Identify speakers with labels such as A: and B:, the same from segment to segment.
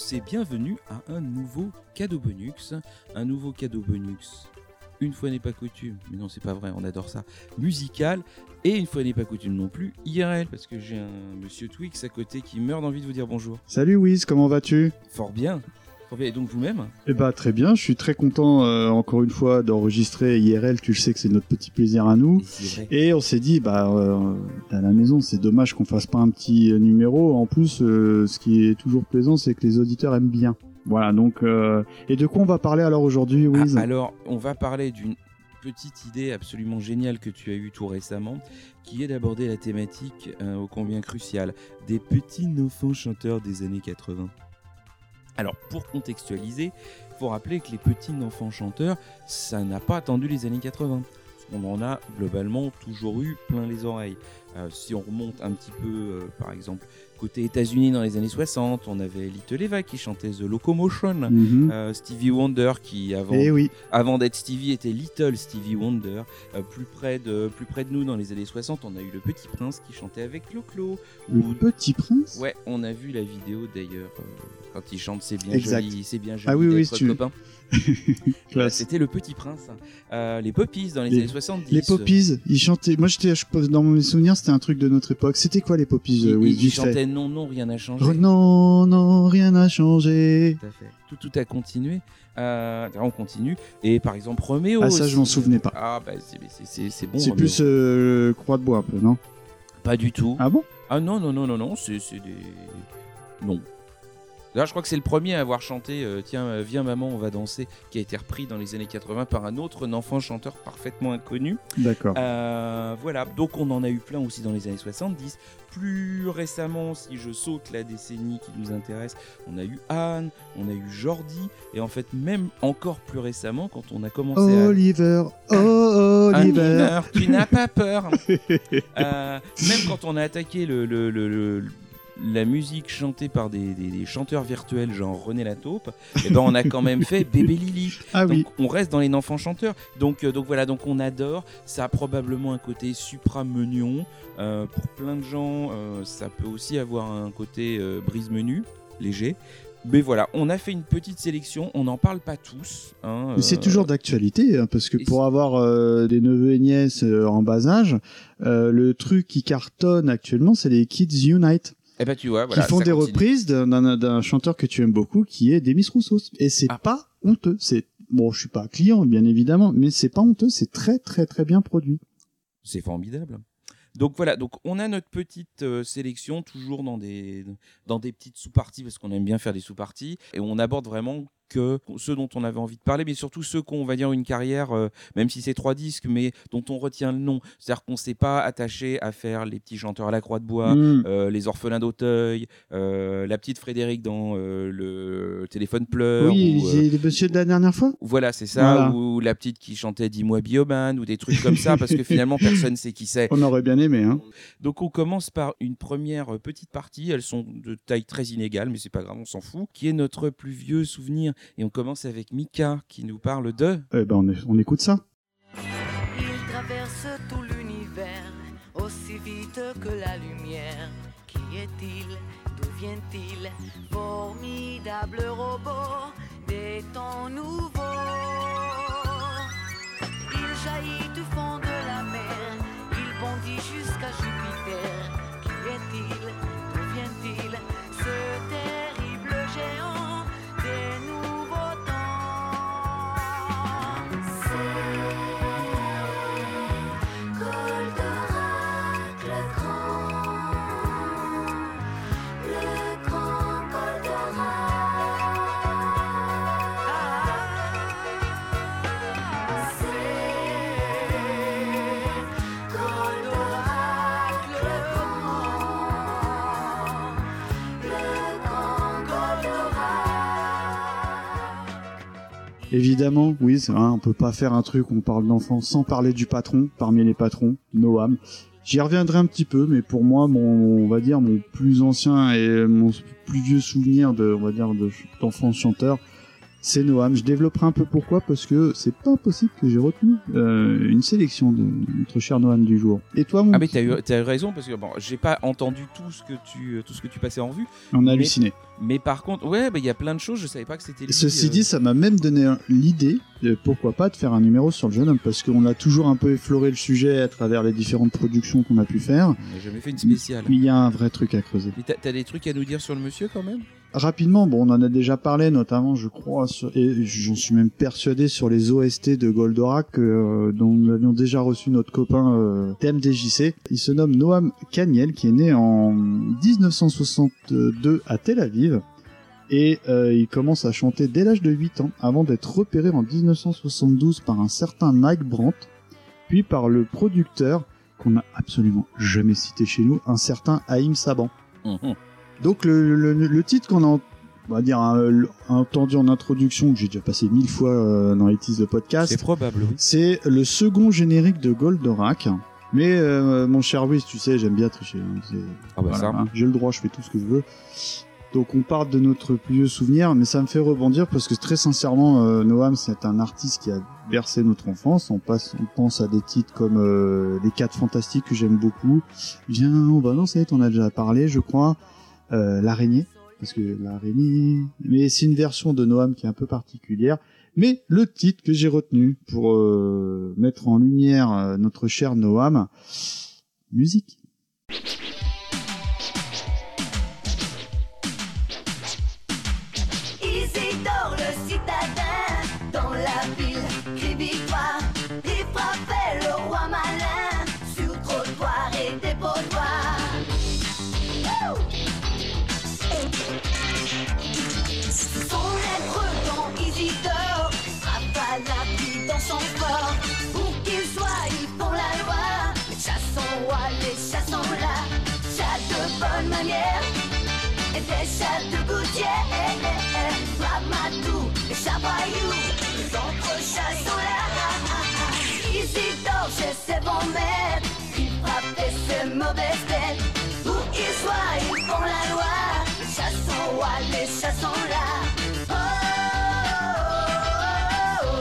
A: Tous et bienvenue à un nouveau cadeau bonus. Un nouveau cadeau bonus. Une fois n'est pas coutume, mais non c'est pas vrai, on adore ça. Musical et une fois n'est pas coutume non plus IRL parce que j'ai un monsieur Twix à côté qui meurt d'envie de vous dire bonjour.
B: Salut Wiz, comment vas-tu?
A: Fort bien. Et donc vous-même
B: Eh bah très bien, je suis très content euh, encore une fois d'enregistrer IRL, tu le sais que c'est notre petit plaisir à nous.
A: Et
B: on s'est dit, bah euh, à la maison, c'est dommage qu'on fasse pas un petit euh, numéro. En plus, euh, ce qui est toujours plaisant, c'est que les auditeurs aiment bien. Voilà, donc... Et de quoi on va parler alors aujourd'hui, Wiz?
A: Ah, alors, on va parler d'une petite idée absolument géniale que tu as eue tout récemment, qui est d'aborder la thématique ô combien cruciale des petits enfants chanteurs des années 80. Alors, pour contextualiser, il faut rappeler que les petits enfants chanteurs, ça n'a pas attendu les années 80. On en a globalement toujours eu plein les oreilles. Euh, si on remonte un petit peu, euh, par exemple, côté États-Unis dans les années 60, on avait Little Eva qui chantait The Locomotion.
B: Mhm.
A: Euh, Stevie Wonder qui avant,
B: Eh oui,
A: avant d'être Stevie était Little Stevie Wonder. Plus, près de, plus près de nous dans les années 60, on a eu le Petit Prince qui chantait avec Clo-Clo.
B: le petit prince?
A: Ouais, on a vu la vidéo d'ailleurs quand il chante C'est bien
B: Exact.
A: joli, c'est bien joli
B: Ah oui, oui, si tu-.
A: Voilà. C'était le Petit Prince. Euh, les Poppies dans les,
B: Les-
A: années 70.
B: Les Poppies, ils chantaient... Moi, j'étais, dans mes souvenirs, c'était un truc de notre époque. C'était quoi les Poppies,
A: Ils,
B: euh,
A: ils
B: fait?
A: chantaient Non, non, rien n'a changé.
B: Oh, Non, non, rien n'a changé.
A: Tout à fait. Tout, tout a continué. Euh, on continue. Et par exemple, Roméo.
B: Ah, ça, je m'en souvenais pas.
A: Ah, bah, c'est- bon.
B: c'est plus euh, croix de bois un peu, non?
A: Pas du tout.
B: Ah bon?
A: Ah non, non, non, non, non, c'est des. Non. Je crois que c'est le premier à avoir chanté euh, Tiens, euh, viens maman, on va danser, qui a été repris dans les années 80 par un autre enfant chanteur parfaitement inconnu.
B: D'accord.
A: Euh, voilà, donc on en a eu plein aussi dans les années 70. Plus récemment, si je saute la décennie qui nous intéresse, on a eu Anne, on a eu Jordi, et en fait, même encore plus récemment, quand on a commencé à.
B: Oliver, oh Oliver.
A: Tu n'as pas peur. Euh, même quand on a attaqué le, le- le- le- la musique chantée par des, des- des chanteurs virtuels genre René Lataupe, eh ben on a quand même fait Bébé Lily.
B: Ah
A: Donc
B: oui.
A: on reste dans les enfants chanteurs. Donc, euh, donc voilà, donc on adore. Ça a probablement un côté supra-mignon. Euh, pour plein de gens, euh, ça peut aussi avoir un côté euh, brise-menu, léger. Mais voilà, on a fait une petite sélection. On n'en parle pas tous. hein,
B: c'est toujours d'actualité, hein, parce que
A: et
B: pour avoir euh, des neveux et nièces euh, en bas âge, le truc qui cartonne actuellement, c'est les Kids Unite,
A: Eh ben tu vois, voilà,
B: qui font des
A: continue.
B: reprises d'un chanteur que tu aimes beaucoup, qui est Demis Roussos. Et c'est
A: Ah.
B: pas honteux. C'est bon, je suis pas client, bien évidemment, mais c'est pas honteux. C'est très très très bien produit.
A: C'est formidable. Donc voilà, donc on a notre petite euh, sélection toujours dans des dans des petites sous-parties parce qu'on aime bien faire des sous-parties et on aborde vraiment que ceux dont on avait envie de parler, mais surtout ceux qui ont, on va dire, une carrière, euh, même si c'est trois disques, mais dont on retient le nom. C'est-à-dire qu'on s'est pas attaché à faire les petits chanteurs à la croix de bois,
B: Mm.
A: euh, les orphelins d'Auteuil, euh, la petite Frédéric dans le téléphone pleure.
B: oui,
A: ou,
B: les messieurs de la dernière fois.
A: voilà, c'est ça,
B: Voilà.
A: ou la petite qui chantait Dis-moi Bioman, ou des trucs comme ça, parce que finalement personne sait qui c'est.
B: On aurait bien aimé, hein.
A: Donc on commence par une première petite partie, elles sont de taille très inégale, mais c'est pas grave, on s'en fout, qui est notre plus vieux souvenir. Et on commence avec Mika qui nous parle de...
B: Eh ben, on, est- on écoute ça.
C: Il traverse tout l'univers aussi vite que la lumière. Qui est-il? D'où vient-il? Formidable robot des temps nouveaux. Il jaillit du fond de la mer. Il bondit jusqu'à Jupiter.
B: Évidemment, oui, hein, on peut pas faire un truc où on parle d'enfants sans parler du patron, parmi les patrons, Noam. J'y reviendrai un petit peu, mais pour moi, mon, on va dire, mon plus ancien et mon plus vieux souvenir de, on va dire, de- d'enfant chanteur, c'est Noam. Je développerai un peu pourquoi, parce que c'est pas possible que j'ai retenu euh, une sélection de notre cher Noam du jour. Et toi, mon
A: Ah mais t'as eu, eu raison parce que bon, j'ai pas entendu tout ce que tu tout ce que tu passais en vue,
B: on a halluciné.
A: mais par contre, ouais, bah, il y a plein de choses, je savais pas que c'était lui.
B: Ceci
A: euh,
B: dit, ça m'a même donné l'idée, de pourquoi pas, de faire un numéro sur le jeune homme, parce qu'on a toujours un peu effleuré le sujet à travers les différentes productions qu'on a pu faire.
A: on n'a jamais fait une spéciale.
B: Mais il y a un vrai truc à creuser.
A: Mais t'as, t'as des trucs à nous dire sur le monsieur quand même?
B: Rapidement, bon, on en a déjà parlé, notamment, je crois, sur- et j'en suis même persuadé sur les OST de Goldorak, euh, dont nous avions déjà reçu notre copain euh, TMDJC. Il se nomme Noam Kaniel, qui est né en 1962 à Tel Aviv. Et euh, il commence à chanter dès l'âge de 8 ans, avant d'être repéré en 1972 par un certain Mike Brandt, puis par le producteur, qu'on n'a absolument jamais cité chez nous, un certain Haïm Saban.
A: Mhm.
B: Donc le, le, le titre qu'on a, on va dire, le- entendu en introduction, que j'ai déjà passé mille fois euh, dans les teases de podcast,
A: C'est probable, oui.
B: c'est le second générique de Goldorak. Mais euh, mon cher Louis, tu sais, j'aime bien tricher. hein,
A: Ah bah
B: voilà,
A: ça.
B: hein, j'ai le droit, je fais tout ce que je veux. Donc on parle de notre plus vieux souvenir, mais ça me fait rebondir parce que très sincèrement, euh, Noam, c'est un artiste qui a bercé notre enfance. On, passe, on pense à des titres comme euh, Les Quatre Fantastiques que j'aime beaucoup. Viens, on va danser, t'en as déjà parlé, je crois. Euh, L'araignée, parce que l'araignée... Mais c'est une version de Noam qui est un peu particulière. Mais le titre que j'ai retenu pour euh, mettre en lumière euh, notre cher Noam, musique.
D: Isidore chez ses bons maîtres, il frappait ses mauvaises têtes. Où qu'ils soient, ils font la loi. Sont rois, les chats sont là. Oh, oh,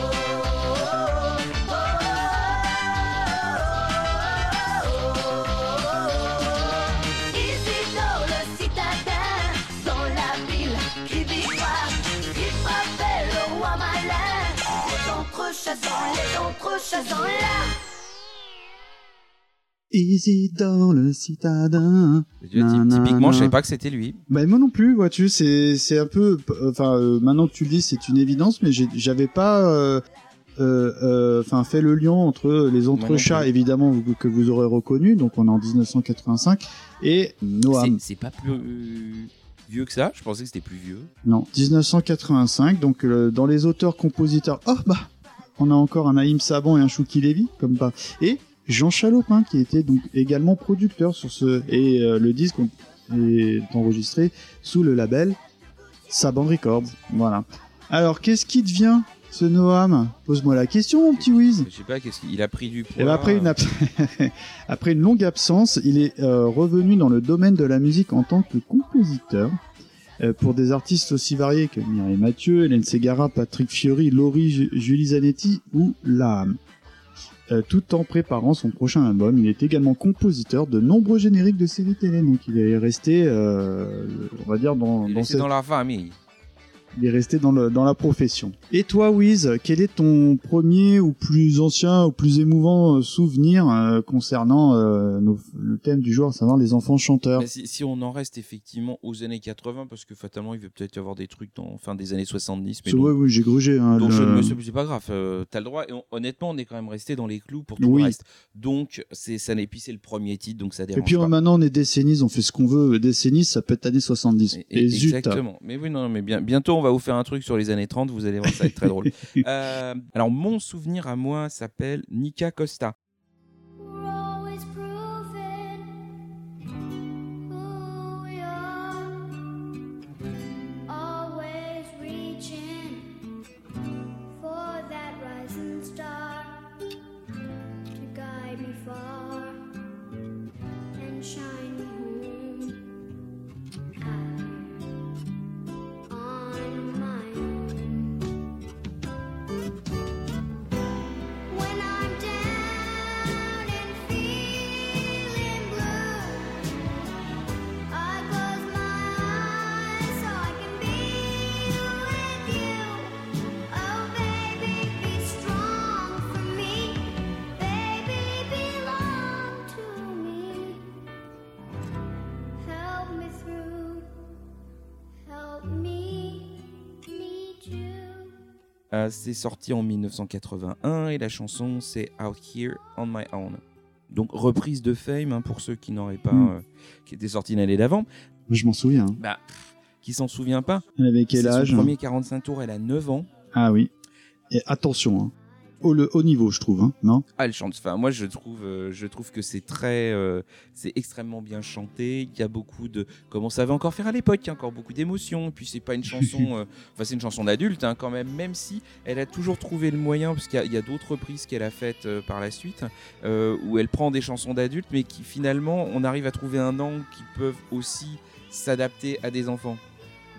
D: oh, oh, oh. Roi malin, les autres chassants, les là.
B: Isidore le citadin.
A: Typiquement, je savais pas que c'était lui.
B: Bah moi non plus, vois-tu, c'est c'est un peu, enfin euh, maintenant que tu le dis, c'est une évidence, mais j'avais pas, euh, euh, euh, enfin fait le lien entre les
A: Moi
B: autres
A: non
B: chats
A: plus.
B: évidemment que vous aurez reconnu, donc on est en 1985 et Noam.
A: C'est, c'est pas plus euh, vieux que ça? Je pensais que c'était plus vieux.
B: Non, 1985. Donc euh, dans les auteurs-compositeurs, oh bah, on a encore un Haïm Saban et un Chouki Levy, comme pas. Et Jean Chalopin qui était donc également producteur sur ce et euh, le disque est enregistré sous le label Saban Records. Voilà. Alors qu'est-ce qui devient ce Noam? Pose-moi la question, mon petit Wiz.
A: Je sais pas, qu'est-ce qu'il a pris du poids?
B: Et ben après, une ab- après une longue absence, il est euh, revenu dans le domaine de la musique en tant que compositeur. euh, pour des artistes aussi variés que Mireille Mathieu, Hélène Ségara, Patrick Fiori, Laurie, Ju- Julie Zanetti ou Laham. Euh, tout en préparant son prochain album, il est également compositeur de nombreux génériques de séries télé. Donc il est resté, euh, on va dire, dans,
A: Il
B: dans cette
A: dans la famille.
B: Il est resté dans, le, dans la profession. Et toi, Wiz, quel est ton premier ou plus ancien ou plus émouvant euh, souvenir euh, concernant euh, nos- le thème du jour, à savoir les enfants chanteurs?
A: Si, si on en reste effectivement aux années 80, parce que fatalement, il va peut-être y avoir des trucs dans fin des années 70. Mais donc,
B: oui, j'ai grugé. Hein,
A: donc
B: le-
A: c'est pas grave, euh, t'as le droit. Et on- honnêtement, on est quand même resté dans les clous pour tout
B: Oui.
A: le reste. Donc, c'est ça n'est puis c'est le premier titre, donc ça
B: Et
A: dérange
B: puis
A: pas.
B: maintenant, on est décennies, on fait ce qu'on veut. Décennies, ça peut être années 70.
A: Et-
B: Et,
A: et-
B: zut.
A: Exactement. Mais oui, non, mais bien, bientôt, on va vous faire un truc sur les années 30, vous allez voir, ça va être très drôle. Euh, alors, mon souvenir à moi s'appelle Nika Costa. Euh, c'est sorti en 1981 et la chanson c'est Out Here on My Own. Donc reprise de Fame hein, pour ceux qui n'auraient pas,
B: Mm.
A: euh, qui était sorti l'année d'avant.
B: Je m'en souviens. hein.
A: Bah, pff, qui s'en souvient pas?
B: Elle avait quel âge
A: son premier 45 tours, elle a 9 ans.
B: Ah oui. Et attention, hein. Au, le haut niveau, je trouve, hein, non?
A: Ah, elle chante. Enfin, moi, je trouve, euh, je trouve que c'est très, euh, c'est extrêmement bien chanté. Il y a beaucoup de, comme on savait encore faire à l'époque, il y a encore beaucoup d'émotions. Puis c'est pas une chanson, euh, enfin c'est une chanson d'adulte hein, quand même. Même si elle a toujours trouvé le moyen, parce qu'il y a, a d'autres reprises qu'elle a faites euh, par la suite, euh, où elle prend des chansons d'adultes, mais qui finalement, on arrive à trouver un angle qui peuvent aussi s'adapter à des enfants.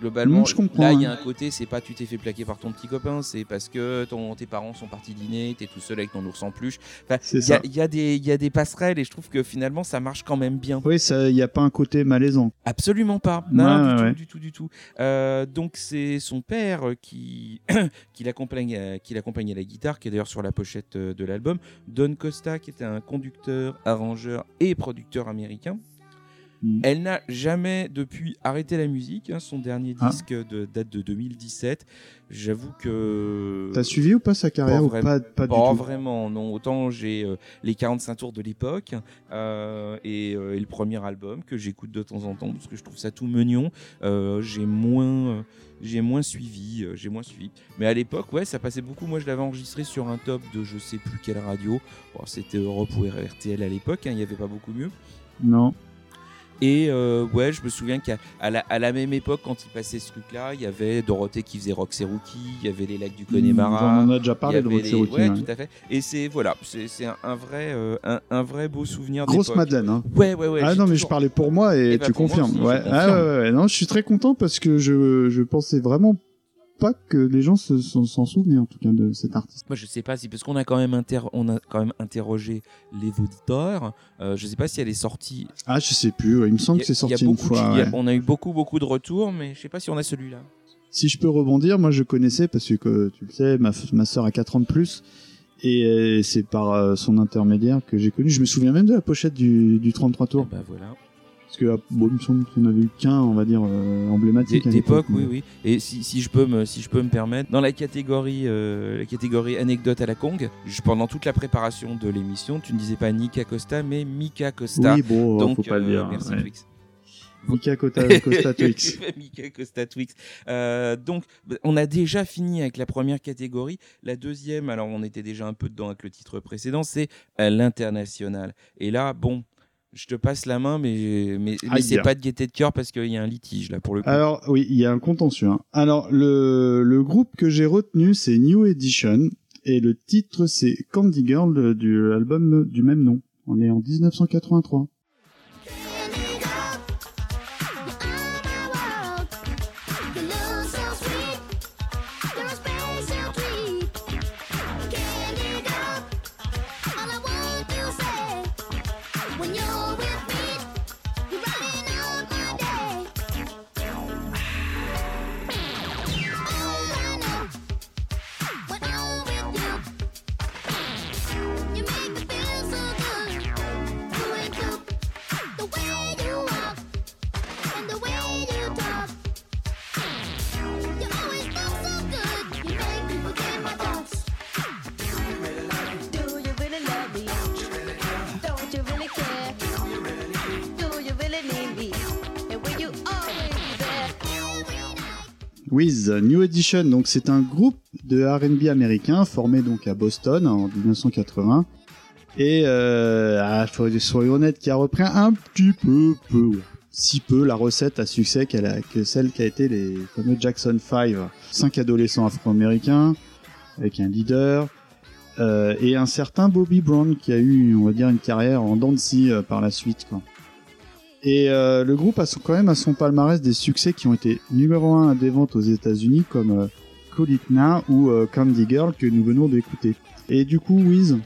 A: Globalement,
B: je comprends,
A: là, il y a
B: hein.
A: un côté, c'est pas tu t'es fait plaquer par ton petit copain, c'est parce que ton, tes parents sont partis dîner, t'es tout seul avec ton ours en peluche. Enfin, il y a- y, a y a des passerelles et je trouve que finalement ça marche quand même bien.
B: Oui, il n'y a pas un côté malaisant.
A: Absolument pas. Non,
B: Ouais,
A: du,
B: ouais,
A: tout, du tout, du tout. Euh, donc c'est son père euh, qui, qui l'accompagne à- qui l'accompagne à la guitare, qui est d'ailleurs sur la pochette euh, de l'album. Don Costa, qui était un conducteur, arrangeur et producteur américain.
B: Mm.
A: Elle n'a jamais depuis arrêté la musique. hein. Son dernier
B: Ah.
A: disque de, date de 2017. J'avoue que.
B: T'as suivi ou pas sa carrière
A: pas
B: ou pas, pas du
A: Pas
B: tout?
A: vraiment, non. Autant j'ai euh, les 45 tours de l'époque euh, et, euh, et le premier album que j'écoute de temps en temps parce que je trouve ça tout mignon. J'ai moins, j'ai moins suivi, j'ai moins suivi. Mais à l'époque, ouais, ça passait beaucoup. Moi, je l'avais enregistré sur un top de je sais plus quelle radio. Bon, C'était Europe ou RTL à l'époque. hein, Il n'y avait pas beaucoup mieux.
B: Non.
A: Et euh, ouais, je me souviens qu'à à la, à la même époque, quand il passait ce truc-là, il y avait Dorothée qui faisait et Rookie, il y avait les lacs du Connemara.
B: On en a déjà parlé de Roxy
A: les-
B: Rookie,
A: ouais,
B: ouais.
A: tout à fait. Et c'est voilà, c'est un, un vrai, euh, un, un vrai beau souvenir.
B: Grosse. Madeleine. Hein.
A: Ouais, ouais, ouais.
B: ah non, mais je parlais pour moi et
A: Eh ben,
B: tu
A: moi
B: confirmes.
A: je
B: ouais.
A: confirme.
B: Ah, ouais, ouais, ouais. Non, je suis très content parce que je, je pensais vraiment pas que les gens se- s'en s'en souvenaient en tout cas de cet artiste.
A: Moi, je sais pas si parce qu'on a quand même inter- on a quand même interrogé les auditeurs. Euh, je sais pas si elle est sortie.
B: Ah, je sais plus. ouais, Il me semble que c'est sorti une fois.
A: a- on a eu beaucoup, beaucoup de retours, mais je sais pas si on a celui-là.
B: Si je peux rebondir, moi je connaissais parce que euh, tu le sais, ma, ma sœur a 4 ans de plus et euh, c'est par euh, son intermédiaire que j'ai connu. Je me souviens même de la pochette du, du 33 tours
A: Bah voilà.
B: Parce que bon, il me semble qu'on avait eu qu'un, on va dire euh, emblématique.
A: D'époque, oui, oui. Et si, si je peux me, si je peux me permettre, dans la catégorie, euh, la catégorie anecdote à la Kong, je- pendant toute la préparation de l'émission, tu ne disais pas Nika Costa, mais Mika Costa.
B: Oui, bon,
A: Donc,
B: faut pas le
A: euh,
B: dire.
A: Merci
B: ouais.
A: Twix.
B: Mika Costa, Costa Twix.
A: Mika Costa Twix. Euh, donc, on a déjà fini avec la première catégorie. La deuxième, alors on était déjà un peu dedans avec le titre précédent, c'est euh, l'international. Et là, bon, je te passe la main, mais, mais, mais c'est pas de gaieté de cœur parce qu'il y a un litige là pour le coup.
B: Alors oui, il y a un contentieux. hein. Alors le, le groupe que j'ai retenu c'est New Edition et le titre c'est Candy Girl de- du album du même nom. On est en 1983. Wiz New Edition, donc c'est un groupe de R&B américain formé donc à Boston en 1980 et euh, ah, faut- soyons honnêtes, qui a repris un petit peu, peu, si peu la recette à succès qu'elle a, que celle qui a été les fameux Jackson 5, cinq adolescents afro-américains avec un leader euh, et un certain Bobby Brown qui a eu, on va dire, une carrière en scie, euh, par la suite, quoi. Et euh, le groupe a son- quand même à son palmarès des succès qui ont été numéro un des ventes aux États-Unis comme euh, Call It Now ou euh, Candy Girl que nous venons d'écouter. Et du coup, Wiz,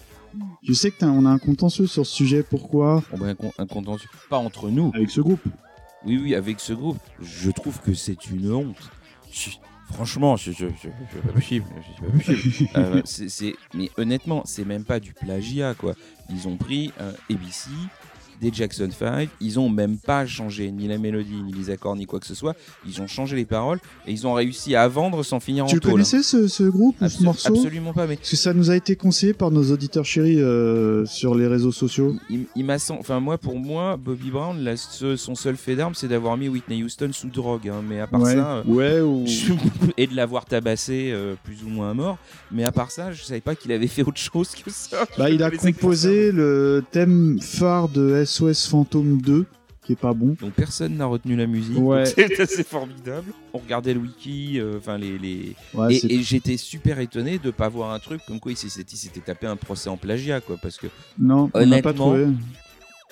B: je sais que on a un contentieux sur ce sujet. Pourquoi?
A: Bon, ben, un, con- un contentieux. Pas entre nous.
B: Avec ce groupe
A: Oui, oui, avec ce groupe, je trouve que c'est une honte. Je- franchement, c'est pas possible. Euh, mais honnêtement, c'est même pas du plagiat, quoi. Ils ont pris euh, ABC, des Jackson 5. Ils ont même pas changé ni la mélodie, ni les accords, ni quoi que ce soit. Ils ont changé les paroles et ils ont réussi à vendre sans finir
B: Tu
A: en
B: le
A: tôle.
B: connaissais ce, ce groupe ou ce morceau
A: Absolument pas, mais
B: Parce que ça nous a été conseillé par nos auditeurs chéris euh, sur les réseaux sociaux.
A: il, il m'a enfin moi pour moi Bobby Brown là, ce- son seul fait d'arme c'est d'avoir mis Whitney Houston sous drogue hein. mais à part
B: ouais.
A: ça euh,
B: ouais, ou...
A: je- et de l'avoir tabassé euh, plus ou moins à mort mais à part ça je savais pas qu'il avait fait autre chose que ça
B: Bah, il a composé le thème phare de SOS Phantom 2, qui est pas bon.
A: donc personne n'a retenu la musique
B: Ouais.
A: c'est assez formidable on regardait le wiki euh, enfin les, les...
B: Ouais,
A: et, j'étais super étonné de pas voir un truc comme quoi il s'était tapé un procès en plagiat quoi parce que
B: Non, on n'a pas
A: honnêtement-
B: trouvé.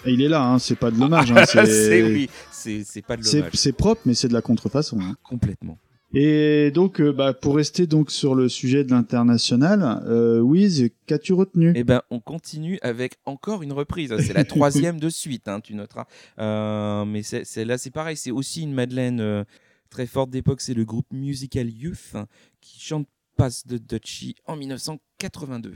B: Et il est là, hein, c'est pas de l'hommage. hein,
A: c'est oui c'est c'est pas de l'hommage
B: c'est propre, mais c'est de la contrefaçon. hein.
A: complètement
B: Et donc, euh, bah, pour rester donc sur le sujet de l'international, euh, Wiz, qu'as-tu retenu?
A: Eh ben, on continue avec encore une reprise. C'est la troisième de suite, hein, tu noteras. Euh, mais c'est c'est- là, c'est pareil. C'est aussi une Madeleine euh, très forte d'époque. C'est le groupe Musical Youth hein, qui chante Pass de Dutchy en 1982.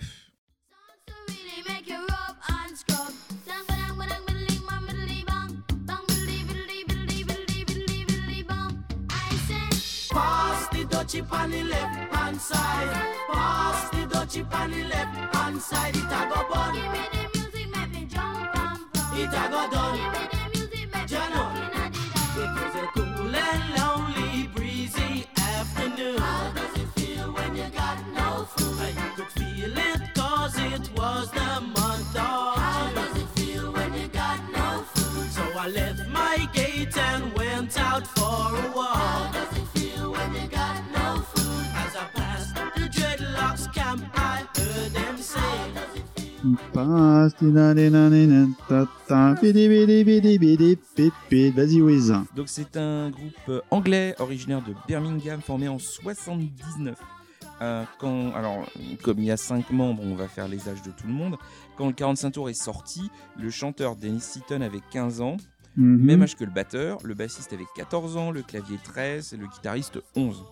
E: Dutchie on the left hand side. Pass the dutchie on the left hand side. It a go bun.
D: give me the music, make me jump and pump.
E: It a go done.
D: Give me the music, make me
E: Jano.
D: rock inna the dance.
E: It was a cool and lonely, breezy afternoon.
D: How does it feel when you got no food?
E: And you could feel it cause it was the month of
D: How
E: does
D: it feel when you got no food?
E: So I left my gate and went out for a walk.
B: Vas-y, Wiz.
A: Donc, c'est un groupe euh, anglais originaire de Birmingham formé en 79. Euh, quand, alors, comme il y a 5 membres, on va faire les âges de tout le monde. Quand le 45 tours est sorti, le chanteur Dennis Seaton avait 15 ans.
B: Mhm.
A: Même âge que le batteur, le bassiste avait 14 ans, le clavier 13 et le guitariste 11.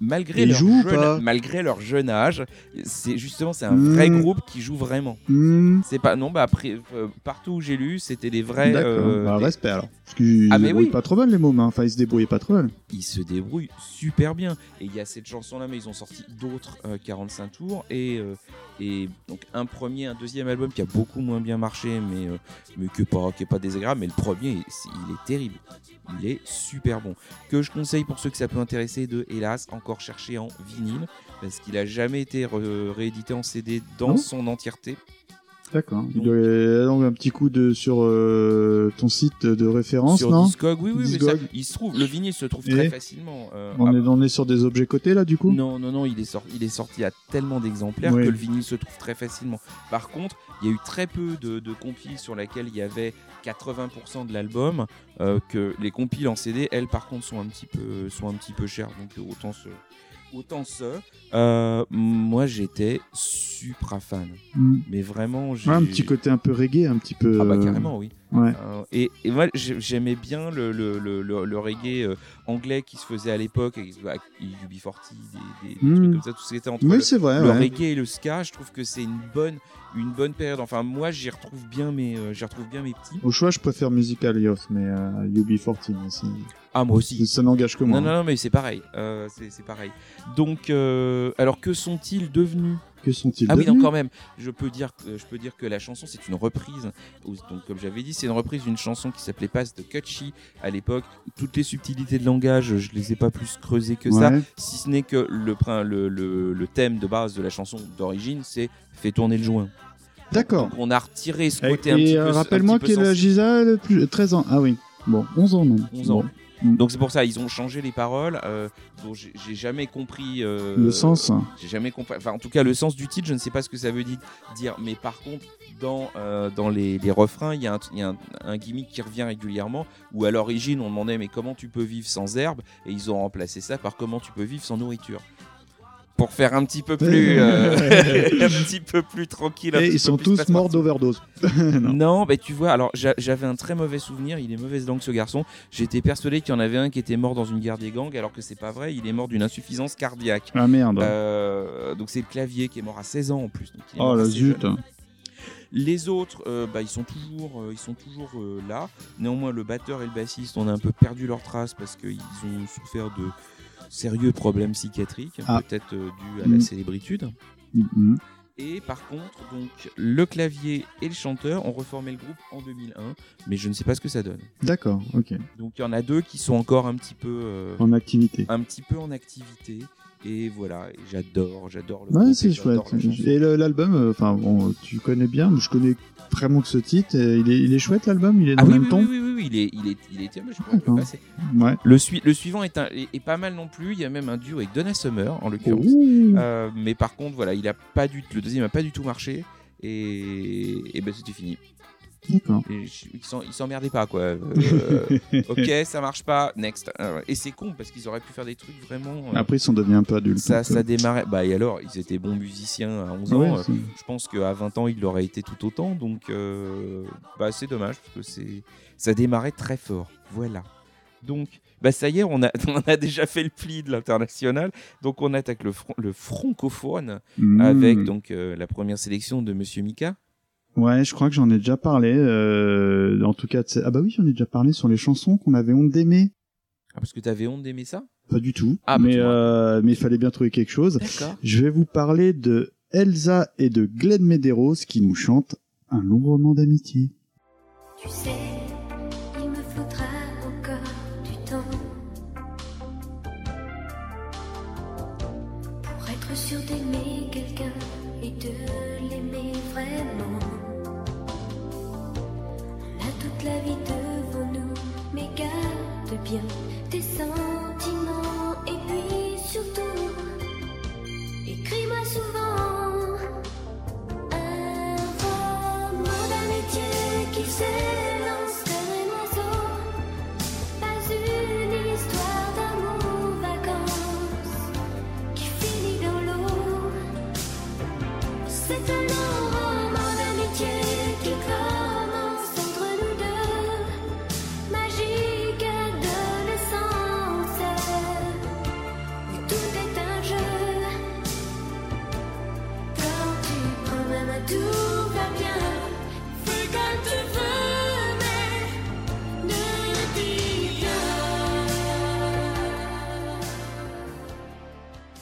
A: Malgré,
B: Ils
A: leur
B: jouent
A: jeune,
B: pas
A: malgré leur jeune âge, c'est justement c'est un vrai
B: Hmm.
A: groupe qui joue vraiment.
B: Hmm,
A: C'est pas non bah après euh, partout où j'ai lu c'était des vrais.
B: D'accord,
A: euh,
B: bah,
A: des-
B: respect alors. Parce qu'ils
A: Ah,
B: se débrouillent
A: oui.
B: pas trop mal, les mômes. hein. Enfin, ils se débrouillaient pas trop mal.
A: Ils se débrouillent super bien et il y a cette chanson là mais ils ont sorti d'autres euh, 45 tours et euh, et donc un premier un deuxième album qui a beaucoup moins bien marché mais euh, mais que pas qui est pas désagréable mais le premier il est terrible. Il est super bon. Que je conseille pour ceux que ça peut intéresser de hélas encore chercher en vinyle parce qu'il a jamais été réédité en CD dans
B: Non.
A: son entièreté
B: D'accord. Il
A: Donc-
B: doit y avoir un petit coup de sur euh, ton site de référence,
A: sur
B: non
A: Discog oui oui mais ça,
B: Discog.
A: il se trouve le vinyle se trouve
B: Et
A: très facilement euh,
B: on, est, on est sur des objets cotés là, du coup
A: Non, non, non, il est, sorti, il est sorti à tellement d'exemplaires
B: Oui.
A: que le vinyle se trouve très facilement. Par contre, il y a eu très peu de, de compiles sur lesquels il y avait 80% de l'album, euh, que les compiles en CD, elles, par contre, sont un petit peu, sont un petit peu chères. Donc autant ce, autant ça. Euh, moi, j'étais supra fan.
B: Hmm.
A: Mais vraiment, j'ai...
B: Ouais, un petit côté un peu reggae, un petit peu.
A: Ah bah carrément, oui.
B: Ouais.
A: Euh, et, et moi, j'ai- j'aimais bien le, le, le, le- le reggae euh, anglais qui se faisait à l'époque, avec, avec UB40, des, des- des trucs comme ça, tout ce qui était entre
B: Oui,
A: le,
B: c'est vrai.
A: le
B: ouais.
A: reggae et le ska. Je trouve que c'est une bonne, une bonne période. Enfin, moi, j'y retrouve bien mes, euh, j'y retrouve bien mes petits.
B: Au choix, je préfère Musical Youth, mais euh, UB40, mais c'est-
A: Ah, moi aussi.
B: ça n'engage que moi.
A: Non, non, non, mais c'est pareil. C'est pareil. Donc, alors que sont-ils devenus?
B: Que sont-ils
A: Ah oui, non, quand même. Je peux dire que je peux dire que la chanson c'est une reprise. Donc comme j'avais dit, c'est une reprise d'une chanson qui s'appelait Pass de Kutchi à l'époque. Toutes les subtilités de langage, je les ai pas plus creusées que ça, si ce n'est que le, le, le, le thème de base de la chanson d'origine, c'est fait tourner le joint.
B: D'accord.
A: Donc on a retiré ce
B: Et,
A: côté un petit peu.
B: euh, rappelle-moi
A: peu
B: quel âge
A: sensible.
B: ils a le plus... 13 ans. Ah oui. Bon, 11 ans même.
A: 11 ans.
B: Bon.
A: Donc c'est pour ça ils ont changé les paroles. Euh, dont j'ai jamais compris euh,
B: Le sens.
A: J'ai jamais compris. Enfin, en tout cas, le sens du titre, je ne sais pas ce que ça veut di- dire. Mais par contre, dans, euh, dans les, les refrains, il y a, un, y a un, un gimmick qui revient régulièrement. Où à l'origine, on demandait mais comment tu peux vivre sans herbe Et ils ont remplacé ça par comment tu peux vivre sans nourriture. Pour faire un petit peu plus, euh, un petit peu plus tranquille.
B: Et ils sont tous morts d'overdose.
A: Non,
B: non.
A: bah tu vois, alors j'a- j'avais un très mauvais souvenir, il est mauvaise langue ce garçon. J'étais persuadé qu'il y en avait un qui était mort dans une guerre des gangs, alors que c'est pas vrai, il est mort d'une insuffisance cardiaque.
B: Ah merde.
A: Euh, donc c'est le clavier qui est mort à 16 ans en plus. donc il est
B: oh la zut.
A: jeune. Les autres, euh, bah, ils sont toujours, euh, ils sont toujours euh, là. Néanmoins, le batteur et le bassiste, on a un peu perdu leur trace parce qu'ils ont souffert de sérieux problèmes psychiatriques,
B: Ah.
A: peut-être euh, dus à la
B: Mm.
A: célébritude.
B: Mhm.
A: Et par contre, donc le clavier et le chanteur ont reformé le groupe en 2001, mais je ne sais pas ce que ça donne.
B: D'accord, ok.
A: Donc il y en a deux qui sont encore un petit peu, euh,
B: En activité.
A: un petit peu en activité. Et voilà, j'adore, j'adore le
B: Ouais, c'est chouette. Et l'album, euh, enfin bon, tu connais bien, mais je connais vraiment que ce titre. il, est, il est chouette l'album, il est dans
A: Ah oui,
B: le même
A: oui,
B: ton.
A: oui, oui, oui, il est, il est, il est, je pourrais le
B: D'accord.
A: passer.
B: Ouais.
A: Le, sui- le suivant est, un- est, est pas mal non plus. Il y a même un duo avec Donna Summer en l'occurrence. Euh, mais par contre, voilà, il a pas du, le deuxième a pas du tout marché et, et ben c'était fini.
B: D'accord.
A: Ils ils s'emmerdaient pas quoi. Euh, ok, ça marche pas, next. Euh, Et c'est con parce qu'ils auraient pu faire des trucs vraiment. euh,
B: Après, ils sont devenus un peu adultes.
A: ça, ça démarrait. Bah et alors, ils étaient bons musiciens à 11 ans.
B: ouais,
A: je pense qu'à 20 ans, il l'aurait été tout autant. Donc, euh, bah, c'est dommage parce que ça démarrait très fort. Voilà. Donc, bah, ça y est, on a, on a déjà fait le pli de l'international. Donc, on attaque le, le francophone
B: Mm.
A: avec donc euh, la première sélection de Monsieur Mika.
B: Ouais, je crois que j'en ai déjà parlé. euh, en tout cas, de ces- ah bah oui, j'en ai déjà parlé sur les chansons qu'on avait honte d'aimer.
A: Ah, parce que t'avais honte d'aimer ça?
B: Pas du tout.
A: Ah, bah,
B: mais euh, mais il fallait bien trouver quelque chose.
A: D'accord.
B: Je vais vous parler de Elsa et de Glenn Medeiros qui nous chantent un long roman d'amitié.
D: Tu sais, il me faudra encore du temps pour être sûr d'aimer quelqu'un et de l'aimer vraiment. La vie devant nous, mais garde bien tes sentiments et puis surtout, écris-moi souvent un roman d'amitié qui s'élance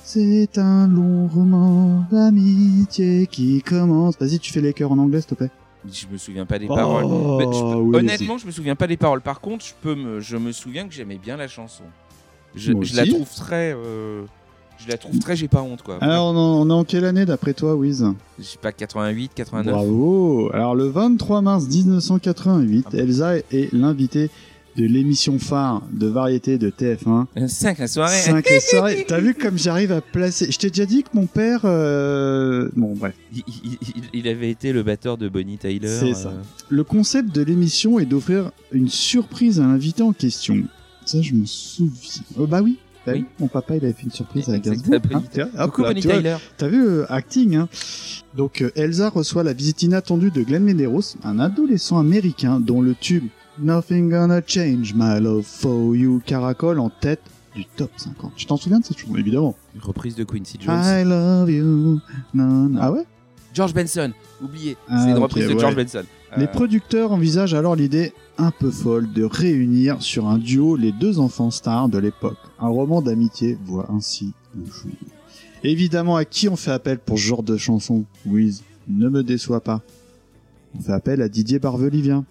D: C'est un long roman d'amitié qui commence.
B: Vas-y, tu fais les chœurs en anglais, s'il te plaît.
A: Je me souviens pas des
B: Oh,
A: paroles. Mais je peux-
B: oui,
A: honnêtement, je me souviens pas des paroles. Par contre, je peux me, je me souviens que j'aimais bien la chanson. Je, la trouve très, euh, je la trouve très. J'ai pas honte quoi.
B: Alors, on, est en quelle année d'après toi, Wiz?
A: Je sais pas 88, 89.
B: Bravo Alors, le 23 mars 1988,
A: Ah bon
B: Elsa est l'invitée de l'émission phare de variété de TF1.
A: 5 la soirée.
B: 5 soirées. T'as vu comme j'arrive à placer Je t'ai déjà dit que mon père... euh, Bon, bref.
A: Il, il- il- il avait été le batteur de Bonnie Tyler.
B: C'est ça.
A: euh,
B: Le concept de l'émission est d'offrir une surprise à l'invité en question. Ça, je me souviens. Oh, bah oui. Bah
A: Oui.
B: oui, Mon papa, il avait fait une surprise à
A: Exact,
B: Gainsbourg.
A: Bonnie
B: hein, tu vois, hop
A: Coucou
B: là,
A: Bonnie
B: tu vois,
A: Tyler.
B: T'as vu, euh, acting, hein Donc, euh, Elsa reçoit la visite inattendue de Glenn Medeiros, un adolescent américain dont le tube Nothing Gonna Change My Love For You caracole en tête du top 50. Tu t'en souviens de cette chanson, évidemment?
A: Une reprise de Quincy Jones.
B: I love you. Non, non. Ah ouais?
A: George Benson. Oublié.
B: Ah,
A: C'est une reprise de
B: ouais.
A: George Benson.
B: Les
A: Euh,
B: producteurs envisagent alors l'idée un peu folle de réunir sur un duo les deux enfants stars de l'époque. Un roman d'amitié voit ainsi le jour. Évidemment, à qui on fait appel pour ce genre de chanson? Wiz, ne me déçois pas. On fait appel à Didier Barbelivien.